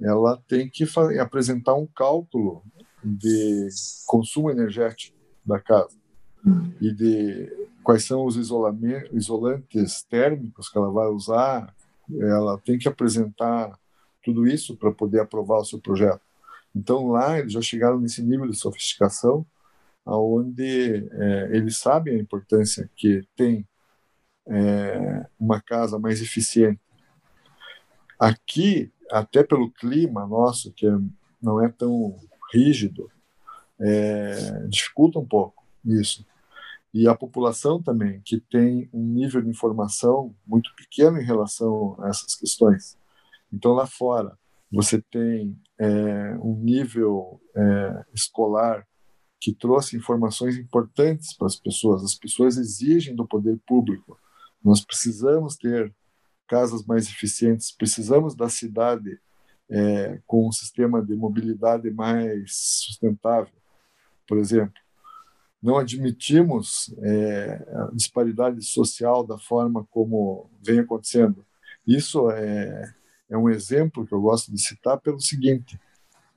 ela tem que apresentar um cálculo de consumo energético da casa e de quais são os isolantes térmicos que ela vai usar. Ela tem que apresentar tudo isso para poder aprovar o seu projeto. Então lá eles já chegaram nesse nível de sofisticação, aonde é, eles sabem a importância que tem é, uma casa mais eficiente. Aqui, até pelo clima nosso, que é, não é tão rígido, é, dificulta um pouco isso. E a população também, que tem um nível de informação muito pequeno em relação a essas questões. Então, lá fora, você tem é, um nível é, escolar que trouxe informações importantes para as pessoas. As pessoas exigem do poder público. Nós precisamos ter casas mais eficientes, precisamos da cidade é, com um sistema de mobilidade mais sustentável, por exemplo. Não admitimos é, a disparidade social da forma como vem acontecendo. Isso é, é um exemplo que eu gosto de citar pelo seguinte: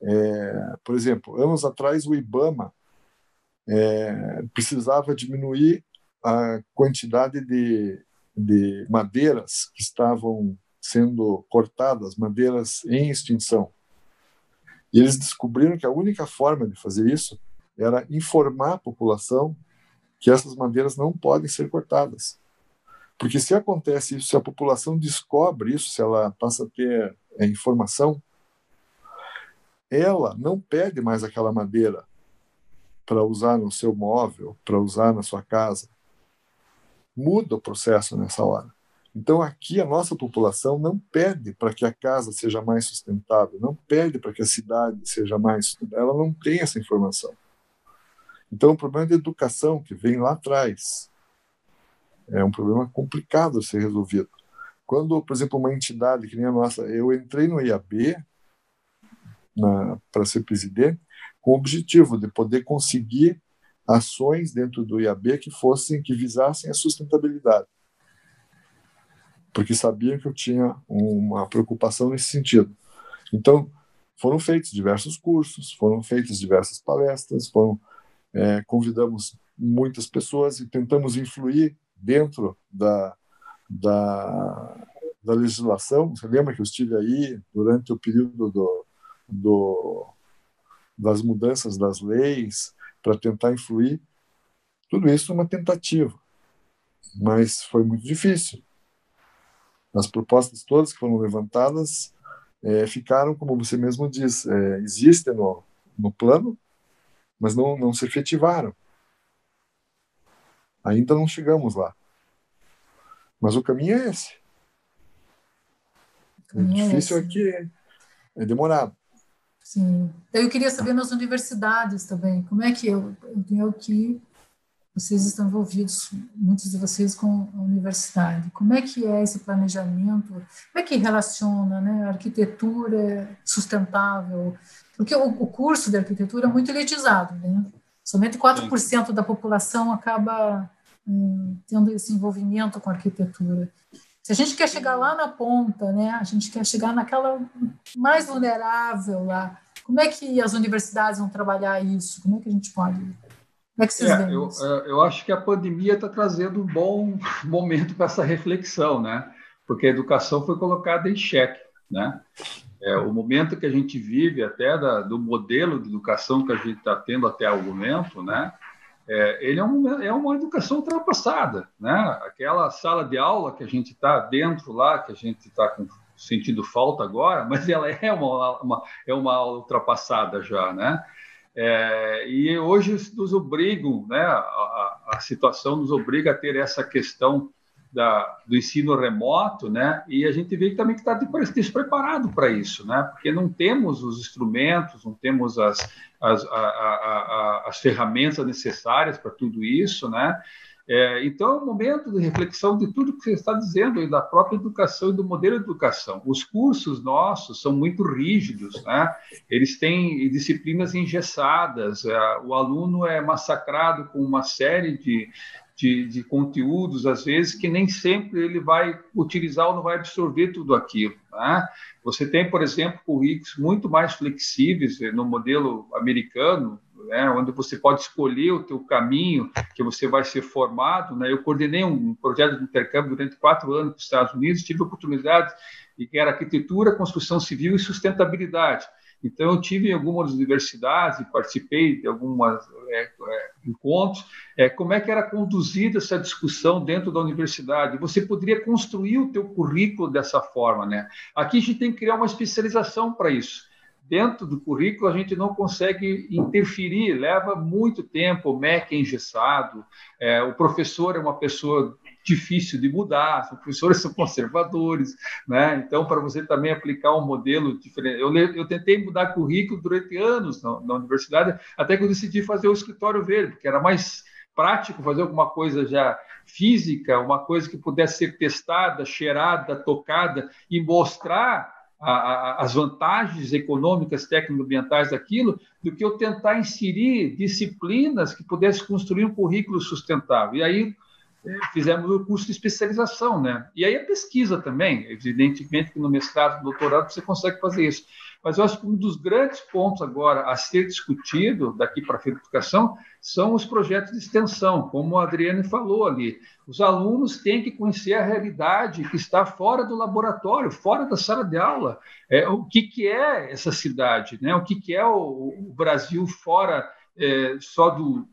é, por exemplo, anos atrás o IBAMA é, precisava diminuir a quantidade de, de madeiras que estavam sendo cortadas, madeiras em extinção. E eles descobriram que a única forma de fazer isso era informar a população que essas madeiras não podem ser cortadas. Porque se acontece isso, se a população descobre isso, se ela passa a ter é, informação, ela não pede mais aquela madeira para usar no seu móvel, para usar na sua casa. Muda o processo nessa hora. Então, aqui a nossa população não pede para que a casa seja mais sustentável, não pede para que a cidade seja mais ela não tem essa informação. Então, o problema de educação que vem lá atrás é um problema complicado de ser resolvido. Quando, por exemplo, uma entidade que nem a nossa, eu entrei no IAB para ser presidente com o objetivo de poder conseguir ações dentro do IAB que fossem que visassem a sustentabilidade porque sabiam que eu tinha uma preocupação nesse sentido. Então, foram feitos diversos cursos, foram feitas diversas palestras, foram, é, convidamos muitas pessoas e tentamos influir dentro da, da, da legislação. Você lembra que eu estive aí durante o período do, do, das mudanças das leis para tentar influir? Tudo isso é uma tentativa, mas foi muito difícil as propostas todas que foram levantadas é, ficaram, como você mesmo diz, é, existem no, no plano, mas não, não se efetivaram. Ainda não chegamos lá. Mas o caminho é esse. O é difícil é, que é, é demorado. Sim. Eu queria saber nas universidades também, como é que eu, eu tenho que vocês estão envolvidos, muitos de vocês, com a universidade. Como é que é esse planejamento? Como é que relaciona né, a arquitetura sustentável? Porque o, o curso de arquitetura é muito elitizado, né? Somente 4% Sim. da população acaba hum, tendo esse envolvimento com a arquitetura. Se a gente quer chegar lá na ponta, né, a gente quer chegar naquela mais vulnerável lá, como é que as universidades vão trabalhar isso? Como é que a gente pode como é que vocês é, eu, é, eu acho que a pandemia está trazendo um bom [laughs] momento para essa reflexão, né? Porque a educação foi colocada em xeque, né? É, o momento que a gente vive até da, do modelo de educação que a gente está tendo até o momento, né? É, ele é, um, é uma educação ultrapassada, né? Aquela sala de aula que a gente está dentro lá, que a gente está sentindo falta agora, [laughs] mas ela é uma, uma, é uma aula ultrapassada já, né? É, e hoje nos obrigam, né, a, a, situação nos obriga a ter essa questão da, do ensino remoto, né, e a gente vê que também está despreparado para isso, né, porque não temos os instrumentos, não temos as, as, a, as ferramentas necessárias para tudo isso, né, é, então, é um momento de reflexão de tudo que você está dizendo, e da própria educação e do modelo de educação. Os cursos nossos são muito rígidos, né? eles têm disciplinas engessadas, é, o aluno é massacrado com uma série de, de, de, conteúdos, às vezes, que nem sempre ele vai utilizar ou não vai absorver tudo aquilo. Né? Você tem, por exemplo, currículos muito mais flexíveis eh, no modelo americano, né, onde você pode escolher o teu caminho que você vai ser formado. Né? Eu coordenei um projeto de intercâmbio durante quatro anos nos Estados Unidos, tive oportunidade de que era arquitetura, construção civil e sustentabilidade. Então, eu tive em algumas universidades e participei de alguns é, é, encontros, é, como é que era conduzida essa discussão dentro da universidade. Você poderia construir o teu currículo dessa forma, né? Aqui a gente tem que criar uma especialização para isso. Dentro do currículo, a gente não consegue interferir, leva muito tempo, o MEC é engessado, é, o professor é uma pessoa difícil de mudar, os professores [laughs] são conservadores, né? Então, para você também aplicar um modelo diferente, eu, eu tentei mudar currículo durante anos na, na, universidade, até que eu decidi fazer o escritório verde, porque era mais prático fazer alguma coisa já física, uma coisa que pudesse ser testada, cheirada, tocada e mostrar a, a, as vantagens econômicas, técnico-ambientais daquilo, do que eu tentar inserir disciplinas que pudessem construir um currículo sustentável. E aí fizemos o curso de especialização, né? E aí a pesquisa também, evidentemente que no mestrado, doutorado você consegue fazer isso. Mas eu acho que um dos grandes pontos agora a ser discutido daqui para a educação são os projetos de extensão, como a Adriane falou ali. Os alunos têm que conhecer a realidade que está fora do laboratório, fora da sala de aula. É, o que, que é essa cidade, né? O que, que é o, o Brasil fora é, só do,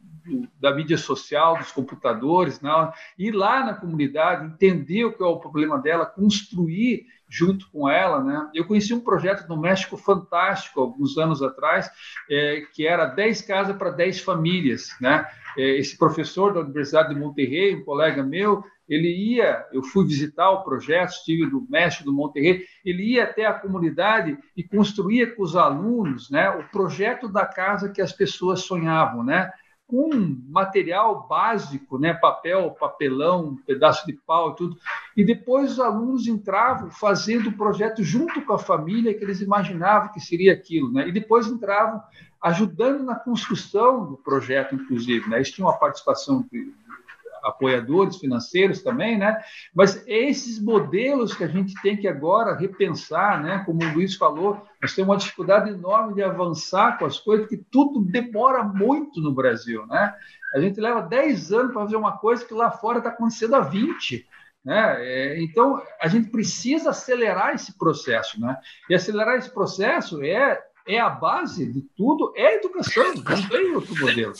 da mídia social, dos computadores, não, ir lá na comunidade, entender o que é o problema dela, construir junto com ela. Né? Eu conheci um projeto no México fantástico, alguns anos atrás, é, que era 10 casas para 10 famílias. Né? É, esse professor da Universidade de Monterrey, um colega meu, ele ia, eu fui visitar o projeto, estive do México, do Monterrey, ele ia até a comunidade e construía com os alunos né, o projeto da casa que as pessoas sonhavam, né? Com material básico, né, papel, papelão, pedaço de pau e tudo. E depois os alunos entravam fazendo o projeto junto com a família que eles imaginavam que seria aquilo, né? E depois entravam ajudando na construção do projeto, inclusive, né? Eles tinham uma participação apoiadores financeiros também, né? Mas esses modelos que a gente tem que agora repensar, né? Como o Luiz falou, nós temos uma dificuldade enorme de avançar com as coisas, porque tudo demora muito no Brasil, né? A gente leva 10 anos para fazer uma coisa que lá fora está acontecendo há 20. Né? É, então, a gente precisa acelerar esse processo. Né? E acelerar esse processo é, é a base de tudo, é a educação, não tem outro modelo.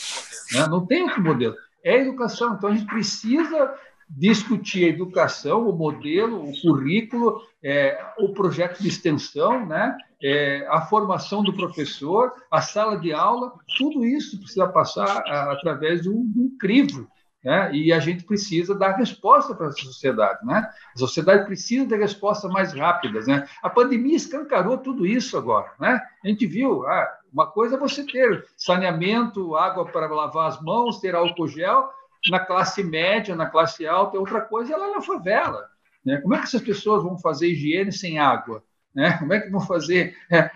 Né? Não tem outro modelo é a educação. Então, a gente precisa discutir a educação, o modelo, o currículo, é, o projeto de extensão, né? É, a formação do professor, a sala de aula, tudo isso precisa passar a, através de um, de um crivo. Né? E a gente precisa dar resposta para essa sociedade. Né? A sociedade precisa de respostas mais rápidas. Né? A pandemia escancarou tudo isso agora. Né? A gente viu, ah, uma coisa é você ter saneamento, água para lavar as mãos, ter álcool gel na classe média, na classe alta, outra coisa é lá na favela. Né? Como é que essas pessoas vão fazer higiene sem água? Né? Como é que vão fazer é,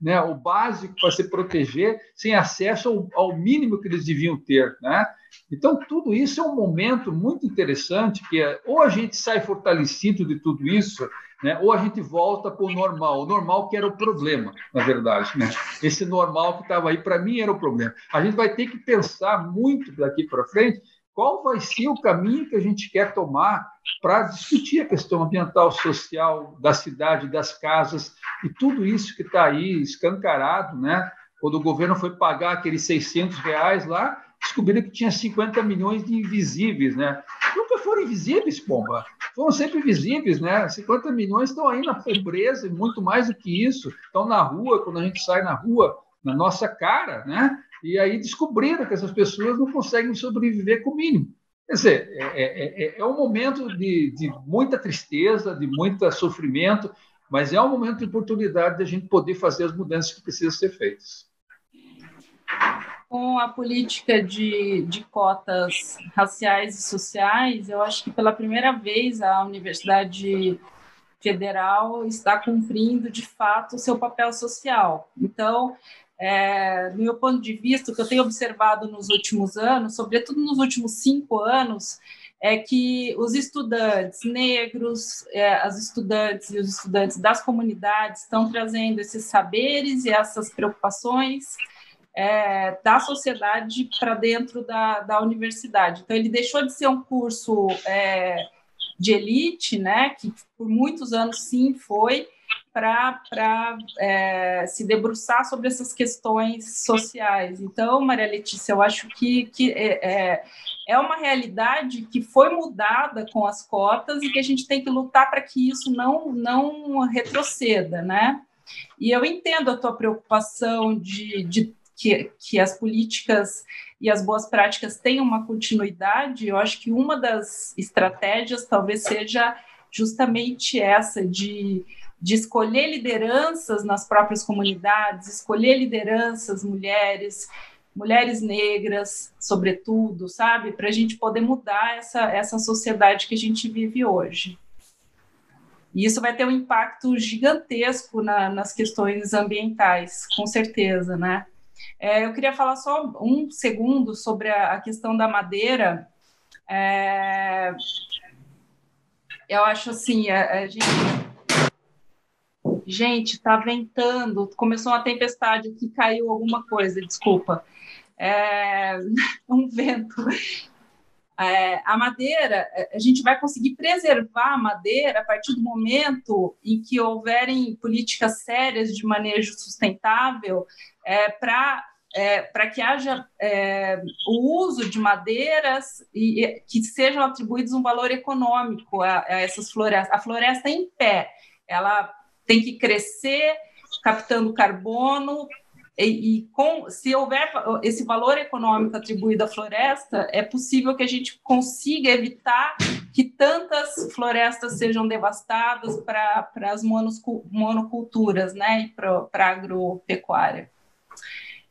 né, o básico para se proteger sem acesso ao, ao, mínimo que eles deviam ter? Né? Então, tudo isso é um momento muito interessante, que é, ou a gente sai fortalecido de tudo isso, né? ou a gente volta para o normal, o normal que era o problema, na verdade. Né? Esse normal que estava aí, para mim, era o problema. A gente vai ter que pensar muito daqui para frente qual vai ser o caminho que a gente quer tomar para discutir a questão ambiental, social, da cidade, das casas, e tudo isso que está aí escancarado, né? Quando o governo foi pagar aqueles 600 reais lá, descobriram que tinha 50 milhões de invisíveis, né? Nunca foram invisíveis, pomba. Foram sempre visíveis, né? 50 milhões estão aí na pobreza e muito mais do que isso. Estão na rua, quando a gente sai na rua, na nossa cara, né? E aí descobriram que essas pessoas não conseguem sobreviver com o mínimo. Quer dizer, é, é, é, é um momento de, de muita tristeza, de muito sofrimento, mas é um momento de oportunidade de a gente poder fazer as mudanças que precisam ser feitas com a política de, de cotas raciais e sociais, eu acho que pela primeira vez a Universidade Federal está cumprindo de fato o seu papel social. Então, é, no meu ponto de vista, o que eu tenho observado nos últimos anos, sobretudo nos últimos cinco anos, é que os estudantes negros, é, as estudantes e os estudantes das comunidades estão trazendo esses saberes e essas preocupações é, da sociedade para dentro da, da universidade. Então, ele deixou de ser um curso é, de elite, né, que por muitos anos sim foi, para é, se debruçar sobre essas questões sociais. Então, Maria Letícia, eu acho que, que é, é, é uma realidade que foi mudada com as cotas e que a gente tem que lutar para que isso não, não retroceda, né? E eu entendo a tua preocupação de, de que, que as políticas e as boas práticas tenham uma continuidade. Eu acho que uma das estratégias talvez seja justamente essa de de escolher lideranças nas próprias comunidades, escolher lideranças mulheres, mulheres negras, sobretudo, sabe? Para a gente poder mudar essa, essa sociedade que a gente vive hoje. E isso vai ter um impacto gigantesco na, nas questões ambientais, com certeza, né? É, eu queria falar só um segundo sobre a, a questão da madeira. É, eu acho assim, a, a gente gente, tá ventando, começou uma tempestade aqui, caiu alguma coisa, desculpa. É, [laughs] um vento. É, a madeira, é, a gente vai conseguir preservar a madeira a partir do momento em que houverem políticas sérias de manejo sustentável é, para é, para que haja é, o uso de madeiras e, e, que sejam atribuídos um valor econômico a, a essas florestas. A floresta em pé, ela tem que crescer captando carbono e, e, com, se houver esse valor econômico atribuído à floresta, é possível que a gente consiga evitar que tantas florestas sejam devastadas para as monoculturas, né, e para a agropecuária.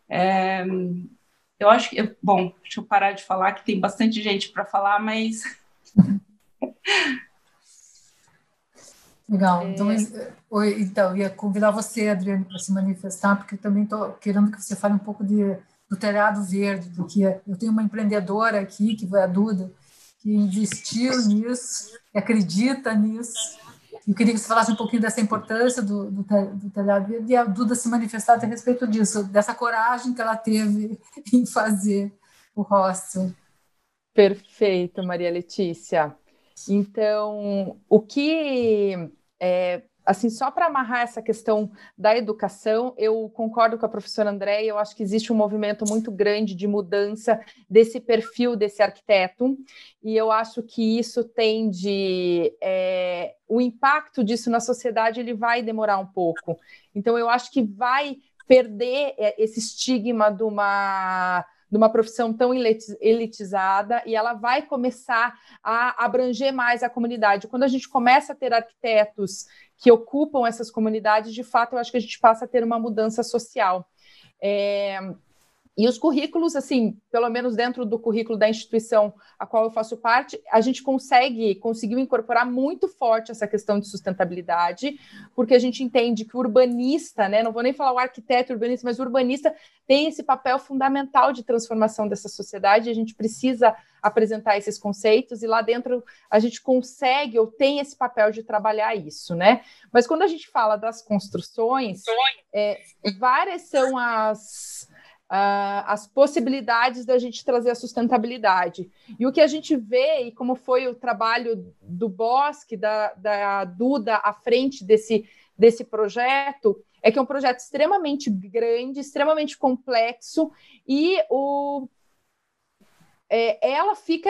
É, eu acho que, bom, deixa eu parar de falar, que tem bastante gente para falar, mas [laughs] Legal. É... Então, oi, então, ia convidar você, Adriane, para se manifestar, porque também estou querendo que você fale um pouco de, do telhado verde, do que é. Eu tenho uma empreendedora aqui, que foi a Duda, que investiu nisso, que acredita nisso. Eu queria que você falasse um pouquinho dessa importância do, do, do telhado verde e a Duda se manifestar a respeito disso, dessa coragem que ela teve [laughs] em fazer o hostel. Perfeito, Maria Letícia. Então, o que é, assim, só para amarrar essa questão da educação, eu concordo com a professora Andréia, eu acho que existe um movimento muito grande de mudança desse perfil desse arquiteto, e eu acho que isso tende, é, o impacto disso na sociedade, ele vai demorar um pouco. Então, eu acho que vai perder é, esse estigma de uma de uma profissão tão elitizada e ela vai começar a abranger mais a comunidade. Quando a gente começa a ter arquitetos que ocupam essas comunidades, de fato, eu acho que a gente passa a ter uma mudança social. É, e os currículos, assim, pelo menos dentro do currículo da instituição a qual eu faço parte, a gente consegue, conseguiu incorporar muito forte essa questão de sustentabilidade, porque a gente entende que o urbanista, né, não vou nem falar o arquiteto urbanista, mas o urbanista tem esse papel fundamental de transformação dessa sociedade, a gente precisa apresentar esses conceitos, e lá dentro a gente consegue ou tem esse papel de trabalhar isso, né? Mas quando a gente fala das construções, é, várias são as Uh, as possibilidades da gente trazer a sustentabilidade. E o que a gente vê, e como foi o trabalho do Bosque, da, da Duda, à frente desse, desse projeto, é que é um projeto extremamente grande, extremamente complexo, e o, é, ela fica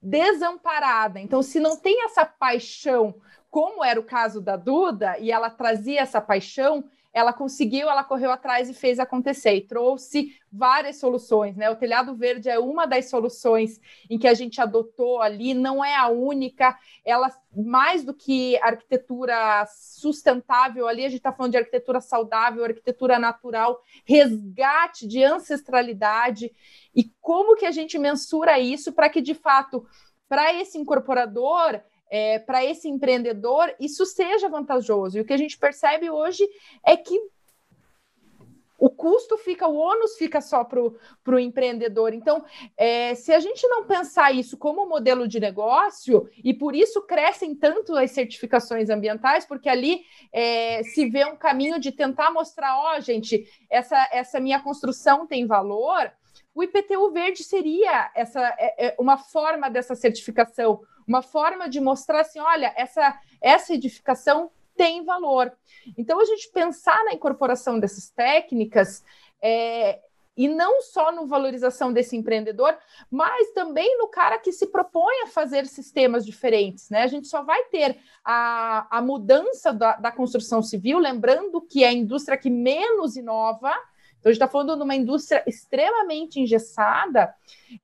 desamparada. Então, se não tem essa paixão, como era o caso da Duda, e ela trazia essa paixão, ela conseguiu, ela correu atrás e fez acontecer e trouxe várias soluções, né? O telhado verde é uma das soluções em que a gente adotou ali, não é a única, ela mais do que arquitetura sustentável ali, a gente está falando de arquitetura saudável, arquitetura natural, resgate de ancestralidade e como que a gente mensura isso para que de fato para esse incorporador é, para esse empreendedor isso seja vantajoso. E o que a gente percebe hoje é que o custo fica, o ônus fica só para o empreendedor. Então, é, se a gente não pensar isso como modelo de negócio, e por isso crescem tanto as certificações ambientais, porque ali é, se vê um caminho de tentar mostrar, ó, oh, gente, essa, essa minha construção tem valor. O IPTU verde seria essa é, é, uma forma dessa certificação, uma forma de mostrar assim, olha, essa, essa edificação tem valor. Então, a gente pensar na incorporação dessas técnicas é, e não só no valorização desse empreendedor, mas também no cara que se propõe a fazer sistemas diferentes. Né? A gente só vai ter a, a mudança da, da construção civil, lembrando que é a indústria que menos inova, então, a gente está falando de uma indústria extremamente engessada,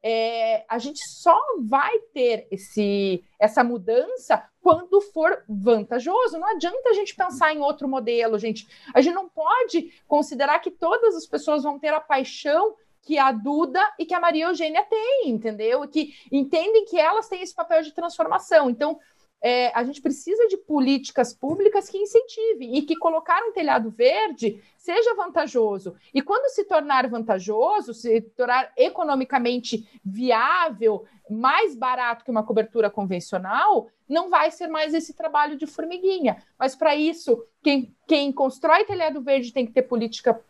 é, a gente só vai ter esse, essa mudança quando for vantajoso. Não adianta a gente pensar em outro modelo, gente. A gente não pode considerar que todas as pessoas vão ter a paixão que a Duda e que a Maria Eugênia têm, entendeu? Que entendem que elas têm esse papel de transformação. Então, é, a gente precisa de políticas públicas que incentivem e que colocar um telhado verde seja vantajoso. E quando se tornar vantajoso, se tornar economicamente viável, mais barato que uma cobertura convencional, não vai ser mais esse trabalho de formiguinha. Mas para isso, quem, quem constrói telhado verde tem que ter política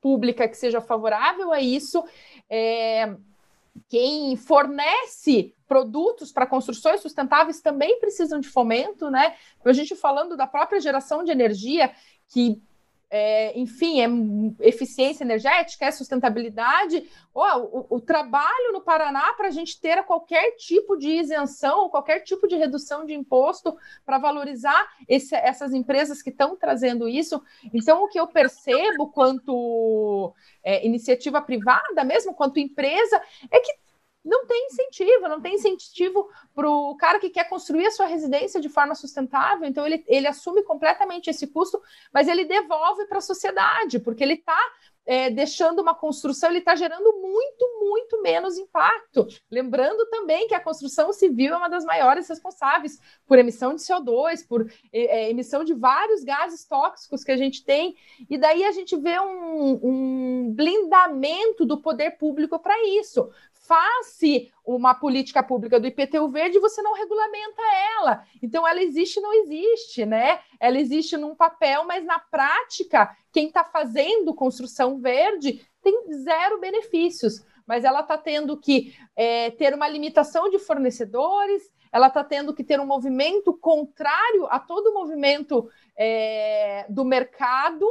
pública que seja favorável a isso. É, quem fornece produtos para construções sustentáveis também precisam de fomento, né? A gente falando da própria geração de energia, que é, enfim, é eficiência energética, é sustentabilidade. Oh, o, o, trabalho no Paraná para a gente ter qualquer tipo de isenção, qualquer tipo de redução de imposto para valorizar esse, essas empresas que estão trazendo isso. Então, o que eu percebo quanto é, iniciativa privada, mesmo quanto empresa, é que não tem incentivo, não tem incentivo para o cara que quer construir a sua residência de forma sustentável, então ele, ele assume completamente esse custo, mas ele devolve para a sociedade, porque ele está é, deixando uma construção, ele está gerando muito, muito menos impacto. Lembrando também que a construção civil é uma das maiores responsáveis por emissão de CO2, por é, é, emissão de vários gases tóxicos que a gente tem, e daí a gente vê um, um blindamento do poder público para isso faz-se uma política pública do IPTU verde, você não regulamenta ela. Então, ela existe não existe, né? Ela existe num papel, mas na prática, quem está fazendo construção verde tem zero benefícios. Mas ela está tendo que é, ter uma limitação de fornecedores, ela está tendo que ter um movimento contrário a todo o movimento é, do mercado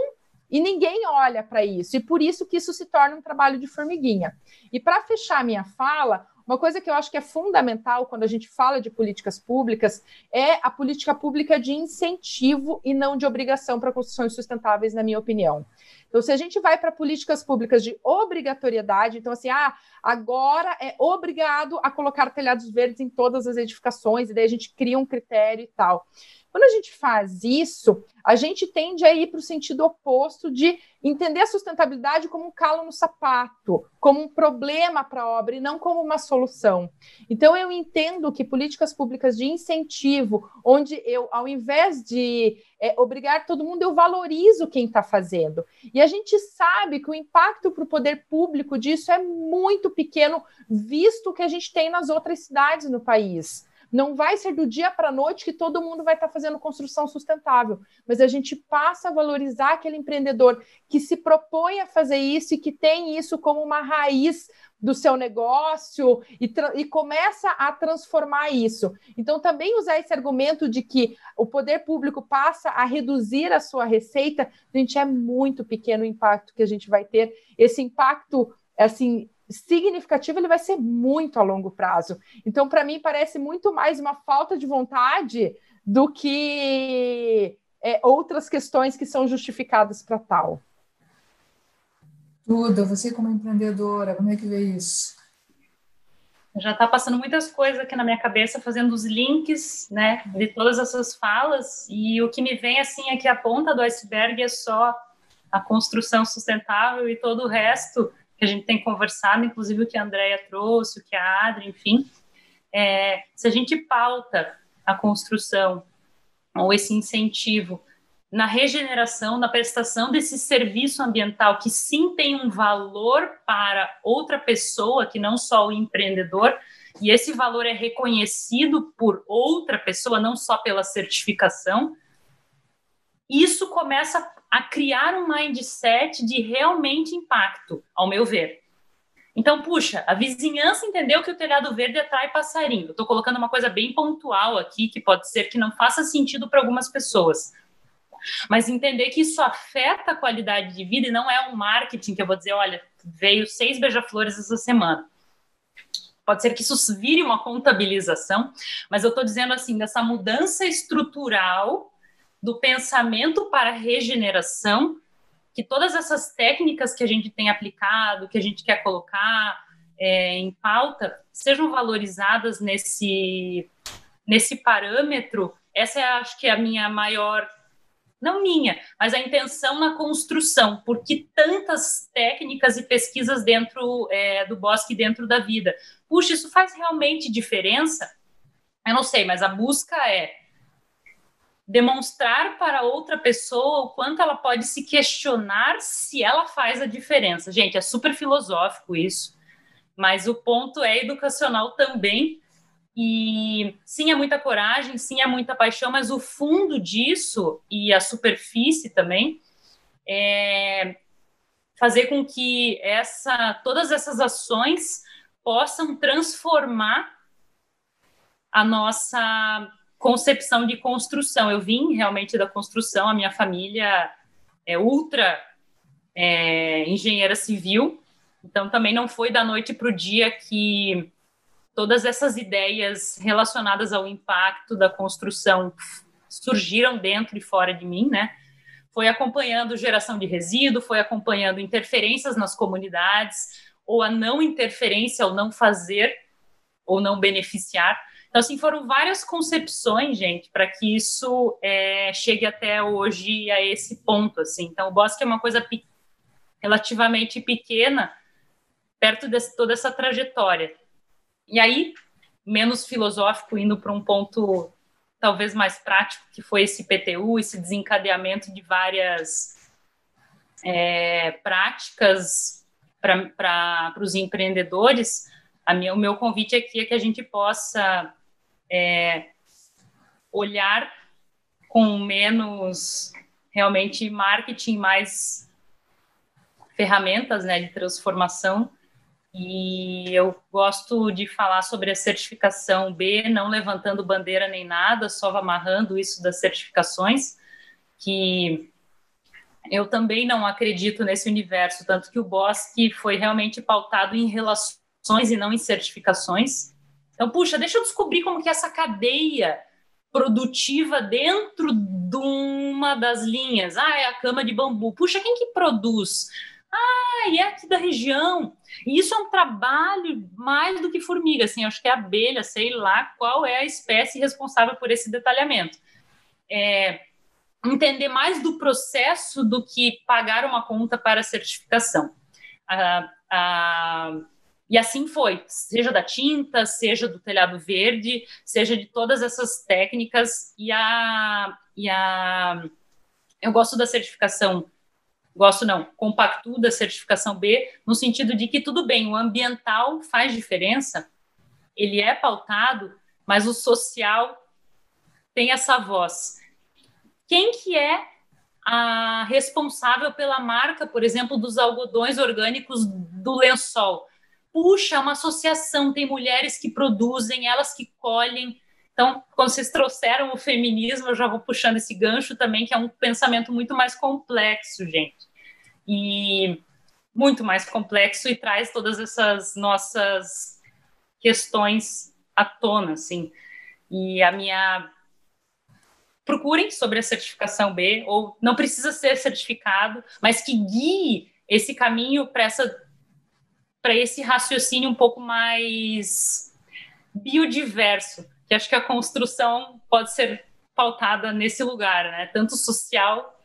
e ninguém olha para isso, e por isso que isso se torna um trabalho de formiguinha. E para fechar minha fala, uma coisa que eu acho que é fundamental quando a gente fala de políticas públicas é a política pública de incentivo e não de obrigação para construções sustentáveis, na minha opinião. Então, se a gente vai para políticas públicas de obrigatoriedade, então assim, ah, agora é obrigado a colocar telhados verdes em todas as edificações, e daí a gente cria um critério e tal. Quando a gente faz isso, a gente tende a ir para o sentido oposto de entender a sustentabilidade como um calo no sapato, como um problema para a obra e não como uma solução. Então, eu entendo que políticas públicas de incentivo, onde eu, ao invés de é, obrigar todo mundo, eu valorizo quem está fazendo. E a gente sabe que o impacto para o poder público disso é muito pequeno, visto o que a gente tem nas outras cidades no país. Não vai ser do dia para a noite que todo mundo vai estar tá fazendo construção sustentável, mas a gente passa a valorizar aquele empreendedor que se propõe a fazer isso e que tem isso como uma raiz do seu negócio e, e, começa a transformar isso. Então, também usar esse argumento de que o poder público passa a reduzir a sua receita, gente, é muito pequeno o impacto que a gente vai ter. Esse impacto, assim, significativo, ele vai ser muito a longo prazo. Então, para mim, parece muito mais uma falta de vontade do que é, outras questões que são justificadas para tal. Duda, você como empreendedora, como é que vê isso? Já está passando muitas coisas aqui na minha cabeça, fazendo os links, né, de todas essas falas, e o que me vem, assim, é que a ponta do iceberg é só a construção sustentável e todo o resto que a gente tem conversado, inclusive o que a Andrea trouxe, o que a Adri, enfim, é, se a gente pauta a construção ou esse incentivo na regeneração, na prestação desse serviço ambiental que sim tem um valor para outra pessoa, que não só o empreendedor, e esse valor é reconhecido por outra pessoa, não só pela certificação, isso começa a criar um mindset de realmente impacto, ao meu ver. Então, puxa, a vizinhança entendeu que o telhado verde atrai passarinho. Estou colocando uma coisa bem pontual aqui, que pode ser que não faça sentido para algumas pessoas. Mas entender que isso afeta a qualidade de vida e não é um marketing que eu vou dizer, olha, veio seis beija-flores essa semana. Pode ser que isso vire uma contabilização, mas eu estou dizendo assim, dessa mudança estrutural do pensamento para regeneração, que todas essas técnicas que a gente tem aplicado, que a gente quer colocar é, em pauta, sejam valorizadas nesse, nesse parâmetro. Essa é, acho que, é a minha maior não minha, mas a intenção na construção, porque tantas técnicas e pesquisas dentro é, do bosque, dentro da vida. Puxa, isso faz realmente diferença? Eu não sei, mas a busca é demonstrar para outra pessoa o quanto ela pode se questionar se ela faz a diferença. Gente, é super filosófico isso, mas o ponto é educacional também. E sim, é muita coragem, sim, é muita paixão, mas o fundo disso e a superfície também é fazer com que essa, todas essas ações possam transformar a nossa concepção de construção. Eu vim realmente da construção, a minha família é ultra é, engenheira civil, então também não foi da noite para o dia que todas essas ideias relacionadas ao impacto da construção surgiram dentro e fora de mim, né? Foi acompanhando geração de resíduo, foi acompanhando interferências nas comunidades, ou a não interferência, ou não fazer, ou não beneficiar. Então, assim, foram várias concepções, gente, para que isso é, chegue até hoje a esse ponto, assim. Então, o bosque é uma coisa pe relativamente pequena, perto de toda essa trajetória. E aí, menos filosófico, indo para um ponto talvez mais prático, que foi esse PTU, esse desencadeamento de várias é, práticas para os empreendedores, minha, o meu convite aqui é que a gente possa é, olhar com menos realmente marketing, mais ferramentas né, de transformação. E eu gosto de falar sobre a certificação B, não levantando bandeira nem nada, só amarrando isso das certificações, que eu também não acredito nesse universo, tanto que o Bosque foi realmente pautado em relações e não em certificações. Então, puxa, deixa eu descobrir como que é essa cadeia produtiva dentro de uma das linhas. Ah, é a cama de bambu. Puxa, quem que produz? Ah, e é aqui da região. E isso é um trabalho mais do que formiga, assim, acho que é abelha, sei lá qual é a espécie responsável por esse detalhamento. É, entender mais do processo do que pagar uma conta para certificação. Ah, ah, e assim foi, seja da tinta, seja do telhado verde, seja de todas essas técnicas. E a, e a eu gosto da certificação, gosto não, compacto da certificação B, no sentido de que tudo bem, o ambiental faz diferença, ele é pautado, mas o social tem essa voz. Quem que é a responsável pela marca, por exemplo, dos algodões orgânicos do lençol? Puxa, uma associação, tem mulheres que produzem, elas que colhem. Então, quando vocês trouxeram o feminismo, eu já vou puxando esse gancho também, que é um pensamento muito mais complexo, gente. E muito mais complexo e traz todas essas nossas questões à tona, assim. E a minha procurem sobre a certificação B, ou não precisa ser certificado, mas que guie esse caminho para essa para esse raciocínio um pouco mais biodiverso, que acho que a construção pode ser pautada nesse lugar, né? Tanto social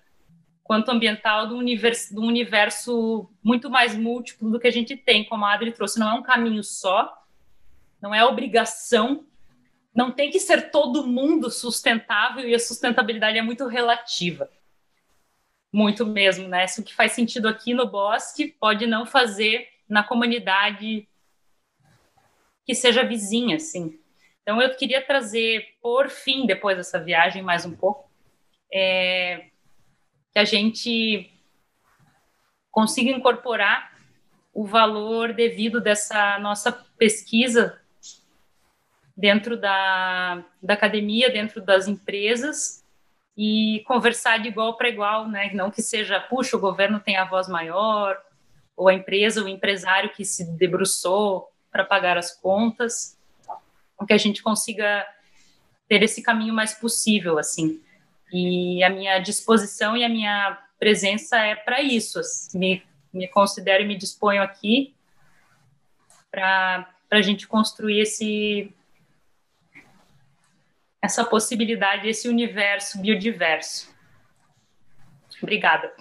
quanto ambiental, do universo, do universo muito mais múltiplo do que a gente tem, como a Adri trouxe. Não é um caminho só, não é obrigação, não tem que ser todo mundo sustentável e a sustentabilidade é muito relativa. muito mesmo, né? Se o que faz sentido aqui no bosque pode não fazer na comunidade que seja vizinha, assim. Então, eu queria trazer, por fim, depois dessa viagem, mais um pouco, é, que a gente consiga incorporar o valor devido dessa nossa pesquisa dentro da, da academia, dentro das empresas, e conversar de igual para igual, né? Não que seja, puxa, o governo tem a voz maior, ou a empresa, o empresário que se debruçou para pagar as contas, que a gente consiga ter esse caminho mais possível, assim. E a minha disposição e a minha presença é para isso. Assim, me, me considero e me disponho aqui para a gente construir esse essa possibilidade, esse universo biodiverso. Obrigada.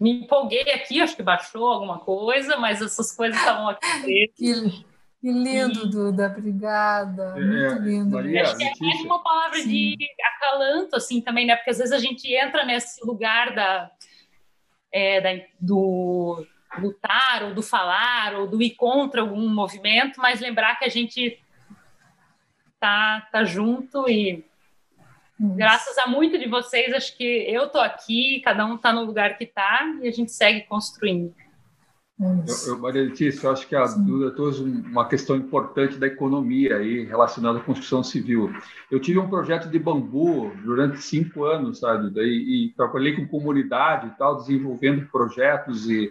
Me empolguei aqui, acho que baixou alguma coisa, mas essas coisas estavam aqui. [laughs] Que, que lindo, e... Duda, obrigada. É, Muito lindo. Maria, acho que é mais uma palavra Sim. de acalanto, assim, também, né? Porque às vezes a gente entra nesse lugar da, é, da, do lutar, ou do falar, ou do ir contra algum movimento, mas lembrar que a gente tá, tá junto e Graças a muito de vocês, acho que eu estou aqui, cada um está no lugar que está e a gente segue construindo. Eu, eu, Maria Letícia, eu acho que a Duda trouxe uma questão importante da economia aí relacionada à construção civil. Eu tive um projeto de bambu durante cinco anos, sabe, e, e trabalhei com comunidade e tal, desenvolvendo projetos e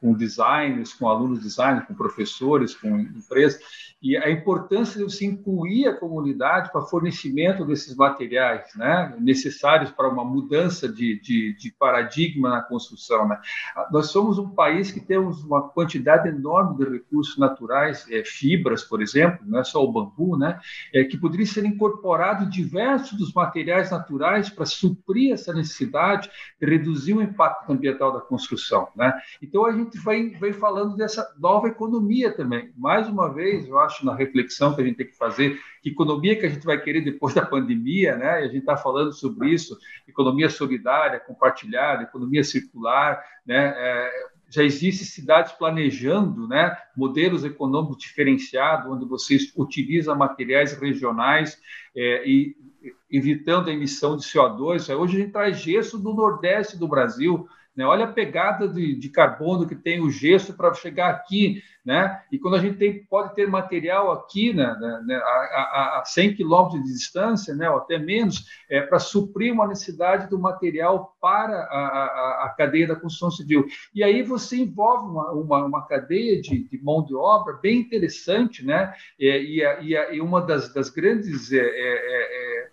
com designers, com alunos designers, com professores, com empresas e a importância de você incluir a comunidade para fornecimento desses materiais né, necessários para uma mudança de, de, de, paradigma na construção. Né? Nós somos um país que temos uma quantidade enorme de recursos naturais, é, fibras, por exemplo, não é só o bambu, né, é, que poderia ser incorporado diversos dos materiais naturais para suprir essa necessidade e reduzir o impacto ambiental da construção. Né? Então, a gente vai, vai falando dessa nova economia também. Mais uma vez, eu acho acho, na reflexão que a gente tem que fazer, que economia que a gente vai querer depois da pandemia, né? E a gente está falando sobre isso, economia solidária, compartilhada, economia circular, né? É, já existem cidades planejando né, modelos econômicos diferenciados, onde você utiliza materiais regionais é, e evitando a emissão de CO2. Hoje a gente traz gesso do Nordeste do Brasil, né? Olha a pegada de, de carbono que tem o gesso para chegar aqui. Né? E quando a gente tem, pode ter material aqui né, né, né a, a, a 100 quilômetros de distância, né, ou até menos, é, para suprir uma necessidade do material para a, a, a, cadeia da construção civil. E aí você envolve uma, uma, uma cadeia de, de, mão de obra bem interessante, né? É, e, e, e, uma das, das grandes é, é, é,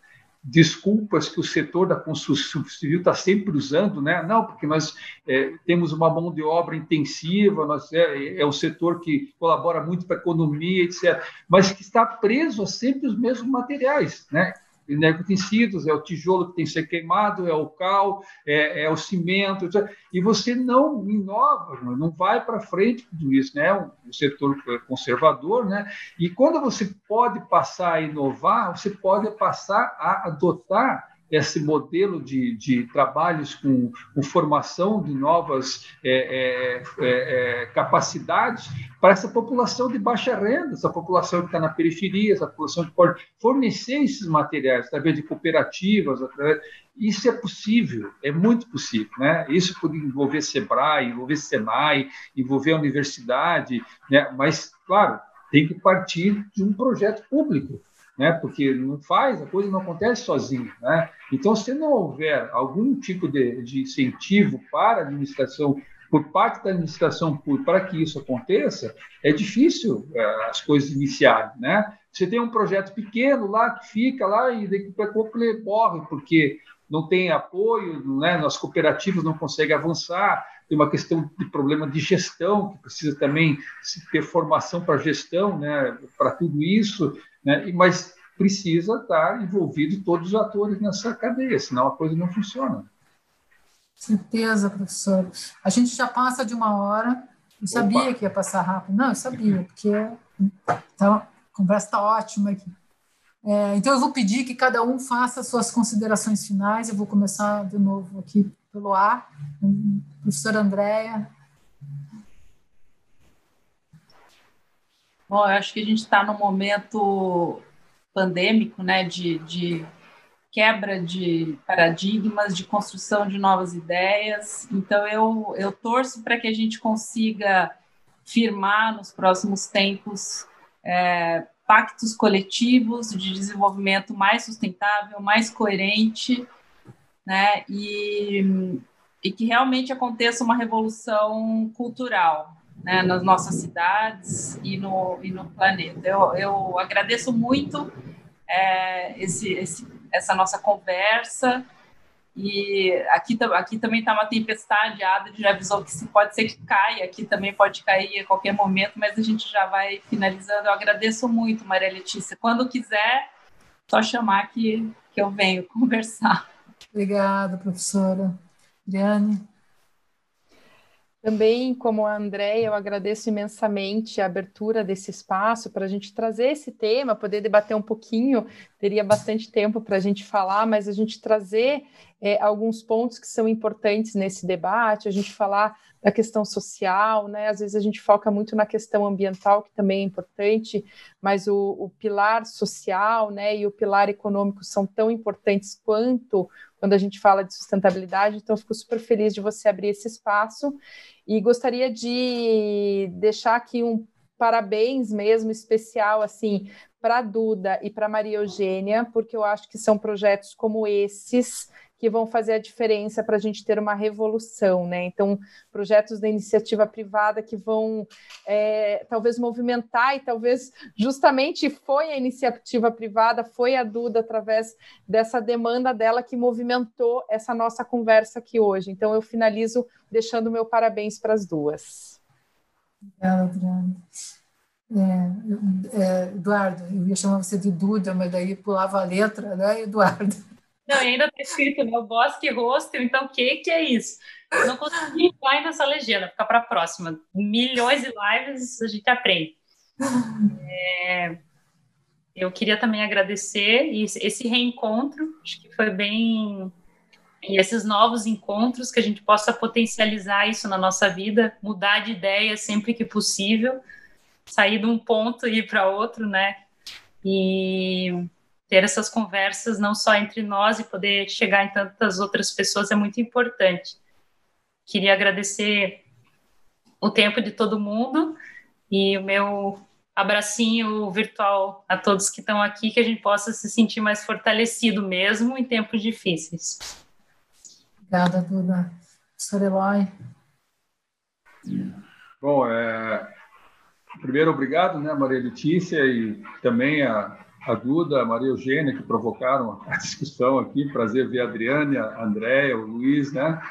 desculpas que o setor da construção civil está sempre usando, né? Não, porque nós é, temos uma mão de obra intensiva, nós é, é um setor que colabora muito para a economia, etc. Mas que está preso a sempre os mesmos materiais, né? Energotecidos, é o tijolo que tem que ser queimado, é o cal, é, é o cimento, e você não inova, não vai para frente tudo isso, né? O setor conservador, né? E quando você pode passar a inovar, você pode passar a adotar esse modelo de, de trabalhos com, com, formação de novas é, é, é, é, capacidades para essa população de baixa renda, essa população que está na periferia, essa população que pode fornecer esses materiais através de cooperativas, através... isso é possível, é muito possível, né? Isso pode envolver Sebrae, envolver Senai, envolver a universidade, né? Mas claro, tem que partir de um projeto público né? Porque não faz, a coisa não acontece sozinha, né? Então, se não houver algum tipo de, de incentivo para a administração por parte da administração pública para que isso aconteça, é difícil é, as coisas iniciarem, né? Você tem um projeto pequeno lá que fica lá e daqui a pouco ele morre porque não tem apoio, né? As cooperativas não conseguem avançar, tem uma questão de problema de gestão que precisa também ter formação para gestão, né? Para tudo isso, né? mas precisa estar envolvido todos os atores nessa cadeia, senão a coisa não funciona. Certeza, professor. A gente já passa de uma hora. Eu sabia Opa. que ia passar rápido. Não, eu sabia, porque então, a conversa está ótima aqui. É, então, eu vou pedir que cada um faça suas considerações finais. Eu vou começar de novo aqui pelo A. Professora Andréia. Bom, eu acho que a gente está num momento pandêmico, né, de, de quebra de paradigmas, de construção de novas ideias. Então, eu, eu torço para que a gente consiga firmar nos próximos tempos é, pactos coletivos de desenvolvimento mais sustentável, mais coerente, né? E, e que realmente aconteça uma revolução cultural né, nas nossas cidades e no, e no planeta. Eu, eu agradeço muito é, esse, esse, essa nossa conversa. E aqui, aqui também está uma tempestade, a Adri já avisou que se pode ser que caia, aqui também pode cair a qualquer momento, mas a gente já vai finalizando. Eu agradeço muito, Maria Letícia. Quando quiser, só chamar que, que eu venho [laughs] conversar. Obrigada, professora. Adriane. Também, como a Andréia, eu agradeço imensamente a abertura desse espaço para a gente trazer esse tema, poder debater um pouquinho, teria bastante tempo para a gente falar, mas a gente trazer é, alguns pontos que são importantes nesse debate, a gente falar da questão social, né? Às vezes a gente foca muito na questão ambiental, que também é importante, mas o, o pilar social, né, e o pilar econômico são tão importantes quanto quando a gente fala de sustentabilidade, então fico super feliz de você abrir esse espaço e gostaria de deixar aqui um parabéns mesmo especial assim para Duda e para Maria Eugênia, porque eu acho que são projetos como esses que vão fazer a diferença para a gente ter uma revolução, né? Então, projetos da iniciativa privada que vão é, talvez movimentar e talvez justamente foi a iniciativa privada, foi a Duda através dessa demanda dela que movimentou essa nossa conversa aqui hoje. Então, eu finalizo deixando meu parabéns para as duas. Obrigada, Adriana. É, é, Eduardo, eu ia chamar você de Duda, mas daí pulava a letra, né, Eduardo? Não, e ainda está escrito, né? O Bosque Hostel, então o que, que é isso? Eu não consegui entrar nessa legenda, fica para a próxima. Milhões de lives a gente aprende. É, eu queria também agradecer esse reencontro, acho que foi bem. E esses novos encontros, que a gente possa potencializar isso na nossa vida, mudar de ideia sempre que possível, sair de um ponto e ir para outro, né? E ter essas conversas não só entre nós e poder chegar em tantas outras pessoas é muito importante. Queria agradecer o tempo de todo mundo e o meu abracinho virtual a todos que estão aqui, que a gente possa se sentir mais fortalecido mesmo em tempos difíceis. Obrigada, Duda. Professor Eloy. Bom, é, primeiro, obrigado, né, Maria Letícia, e também a, a Duda, a Maria Eugênia, que provocaram a discussão aqui. Prazer ver a Adriane, a Andréia, o Luiz, né?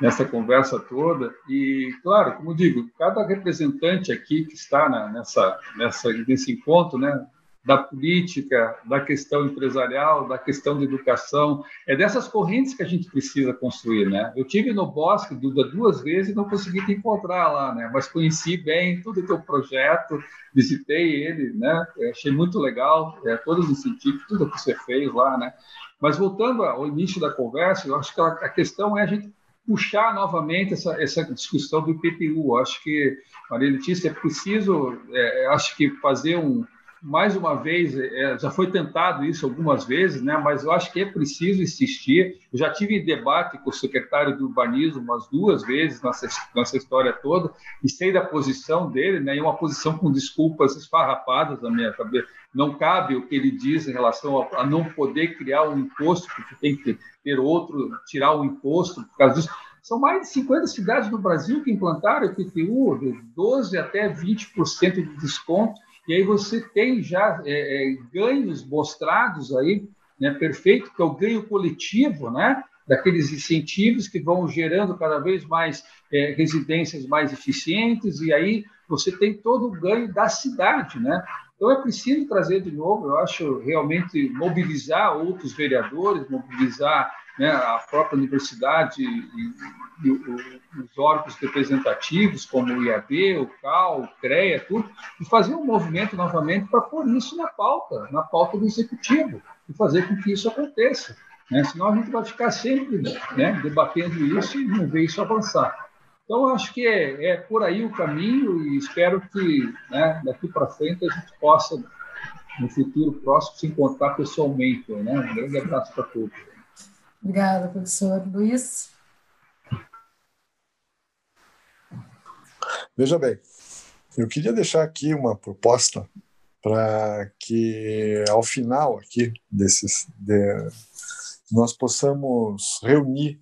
Nessa conversa toda. E, claro, como digo, cada representante aqui que está na, nessa, nessa, nesse encontro, né? Da política, da questão empresarial, da questão da educação. É dessas correntes que a gente precisa construir, né? Eu tive no Bosque Duda duas vezes e não consegui te encontrar lá, né? Mas conheci bem todo o teu projeto, visitei ele, né? achei muito legal, é, todos os científicos, tudo que você fez lá, né? Mas voltando ao início da conversa, eu acho que a, questão é a gente puxar novamente essa, essa discussão do IPTU. Acho que, Maria Letícia, é preciso, é, acho que fazer um, mais uma vez, é, já foi tentado isso algumas vezes, né, mas eu acho que é preciso insistir. Eu já tive debate com o secretário do Urbanismo umas duas vezes nessa, nessa história toda, e sei da posição dele, né, e uma posição com desculpas esfarrapadas na minha cabeça. Não cabe o que ele diz em relação a, não poder criar um imposto, porque tem que ter outro, tirar o um imposto por causa disso. São mais de 50 cidades no Brasil que implantaram o IPTU, de 12% até 20% de desconto e aí você tem já é, é, ganhos mostrados aí, né, perfeito, que é o ganho coletivo, né, daqueles incentivos que vão gerando cada vez mais é, residências mais eficientes, e aí você tem todo o ganho da cidade, né? Então é preciso trazer de novo, eu acho, realmente mobilizar outros vereadores, mobilizar né, a própria universidade e, os órgãos representativos, como o IAB, o CAL, o CREA, tudo, e fazer um movimento novamente para pôr isso na pauta, na pauta do executivo, e fazer com que isso aconteça. Né? Senão a gente vai ficar sempre né, debatendo isso e não ver isso avançar. Então, acho que é, é por aí o caminho e espero que né, daqui para frente a gente possa, no futuro próximo, se encontrar pessoalmente. Né? Um grande abraço para todos. Obrigada, professor Luiz. Veja bem, eu queria deixar aqui uma proposta para que, ao final aqui desses, de, nós possamos reunir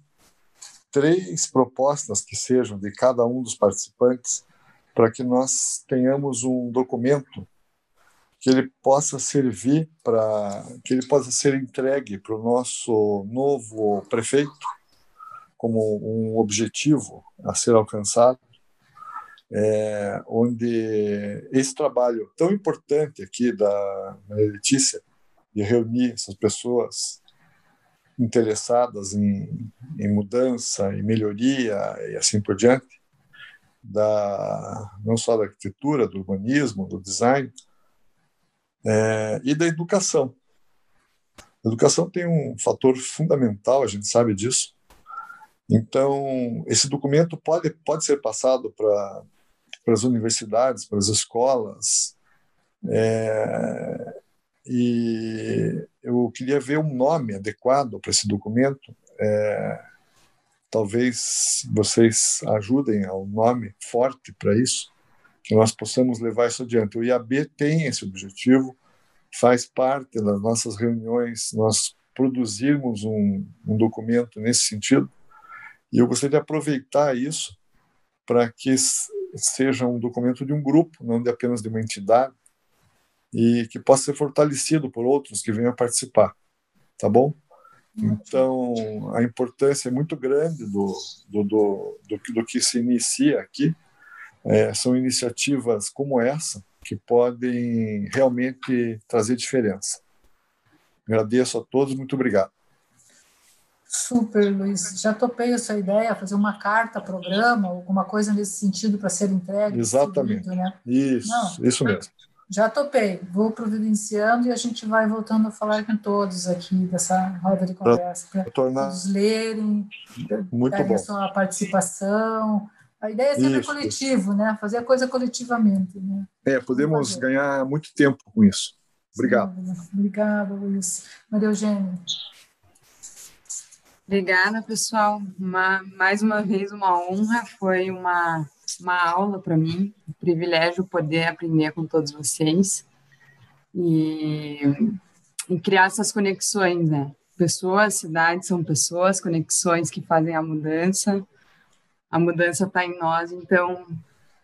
três propostas que sejam de cada um dos participantes para que nós tenhamos um documento que ele possa servir para que ele possa ser entregue para o nosso novo prefeito como um objetivo a ser alcançado é, onde esse trabalho tão importante aqui da Letícia de reunir essas pessoas interessadas em, em mudança, em melhoria e assim por diante, da, não só da arquitetura, do urbanismo, do design, é, e da educação. A educação tem um fator fundamental, a gente sabe disso. Então, esse documento pode, pode ser passado para as universidades, para as escolas, é, e eu queria ver um nome adequado para esse documento. É, talvez vocês ajudem ao nome forte para isso, que nós possamos levar isso adiante. O IAB tem esse objetivo, faz parte das nossas reuniões, nós produzirmos um, um documento nesse sentido, e eu gostaria de aproveitar isso para que seja um documento de um grupo, não de apenas de uma entidade, e que possa ser fortalecido por outros que venham participar, tá bom? Então, a importância é muito grande do, do, do, do, do que se inicia aqui. É, são iniciativas como essa que podem realmente trazer diferença. Agradeço a todos, muito obrigado. Super, Luiz. Já topei essa ideia, fazer uma carta, programa, alguma coisa nesse sentido para ser entregue. Exatamente. Seguido, né? Isso, Não, isso mesmo. Já topei, vou providenciando e a gente vai voltando a falar com todos aqui dessa roda de conversa, para tornar... todos lerem, Muito bom. a sua participação. A ideia é sempre isso, coletivo, isso. né? Fazer a coisa coletivamente. Né? É, podemos ganhar muito tempo com isso. Obrigado. Sim, obrigada, Luiz. Maria Eugênia. Obrigada, pessoal. Uma, mais uma vez, uma honra. Foi uma uma aula para mim, um privilégio poder aprender com todos vocês e, e criar essas conexões, né? Pessoas, cidades são pessoas, conexões que fazem a mudança. A mudança está em nós, então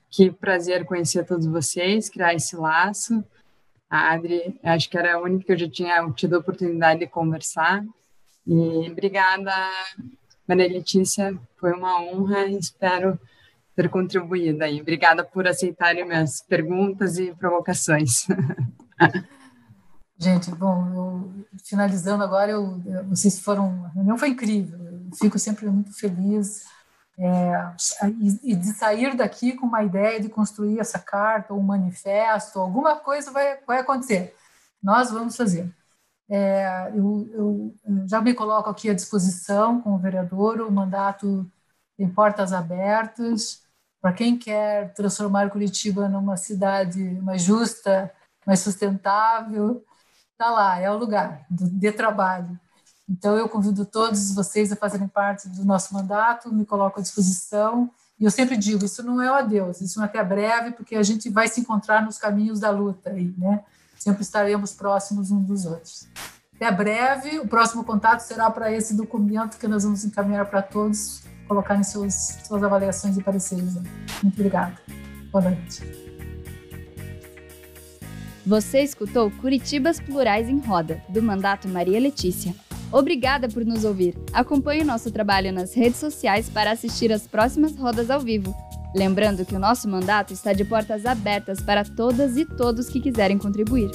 que prazer conhecer todos vocês, criar esse laço. A Adri, acho que era a única que eu já tinha tido a oportunidade de conversar. E obrigada, Maria Letícia, foi uma honra. Espero ter contribuído aí. Obrigada por aceitarem minhas perguntas e provocações. [laughs] Gente, bom, eu, finalizando agora, eu, vocês foram, a reunião foi incrível, eu fico sempre muito feliz é, e, de sair daqui com uma ideia de construir essa carta, ou um manifesto, alguma coisa vai, vai acontecer. Nós vamos fazer. É, eu, eu, já me coloco aqui à disposição com o vereador, o mandato tem portas abertas, para quem quer transformar Curitiba numa cidade mais justa, mais sustentável, está lá, é o lugar de trabalho. Então, eu convido todos vocês a fazerem parte do nosso mandato, me coloco à disposição. E eu sempre digo: isso não é o adeus, isso não é até breve, porque a gente vai se encontrar nos caminhos da luta aí, né? Sempre estaremos próximos uns dos outros. Até breve, o próximo contato será para esse documento que nós vamos encaminhar para todos colocar em seus, suas avaliações e pareceres. Muito obrigada. Boa noite. Você escutou Curitibas Plurais em Roda, do Mandato Maria Letícia. Obrigada por nos ouvir. Acompanhe o nosso trabalho nas redes sociais para assistir às próximas rodas ao vivo. Lembrando que o nosso mandato está de portas abertas para todas e todos que quiserem contribuir.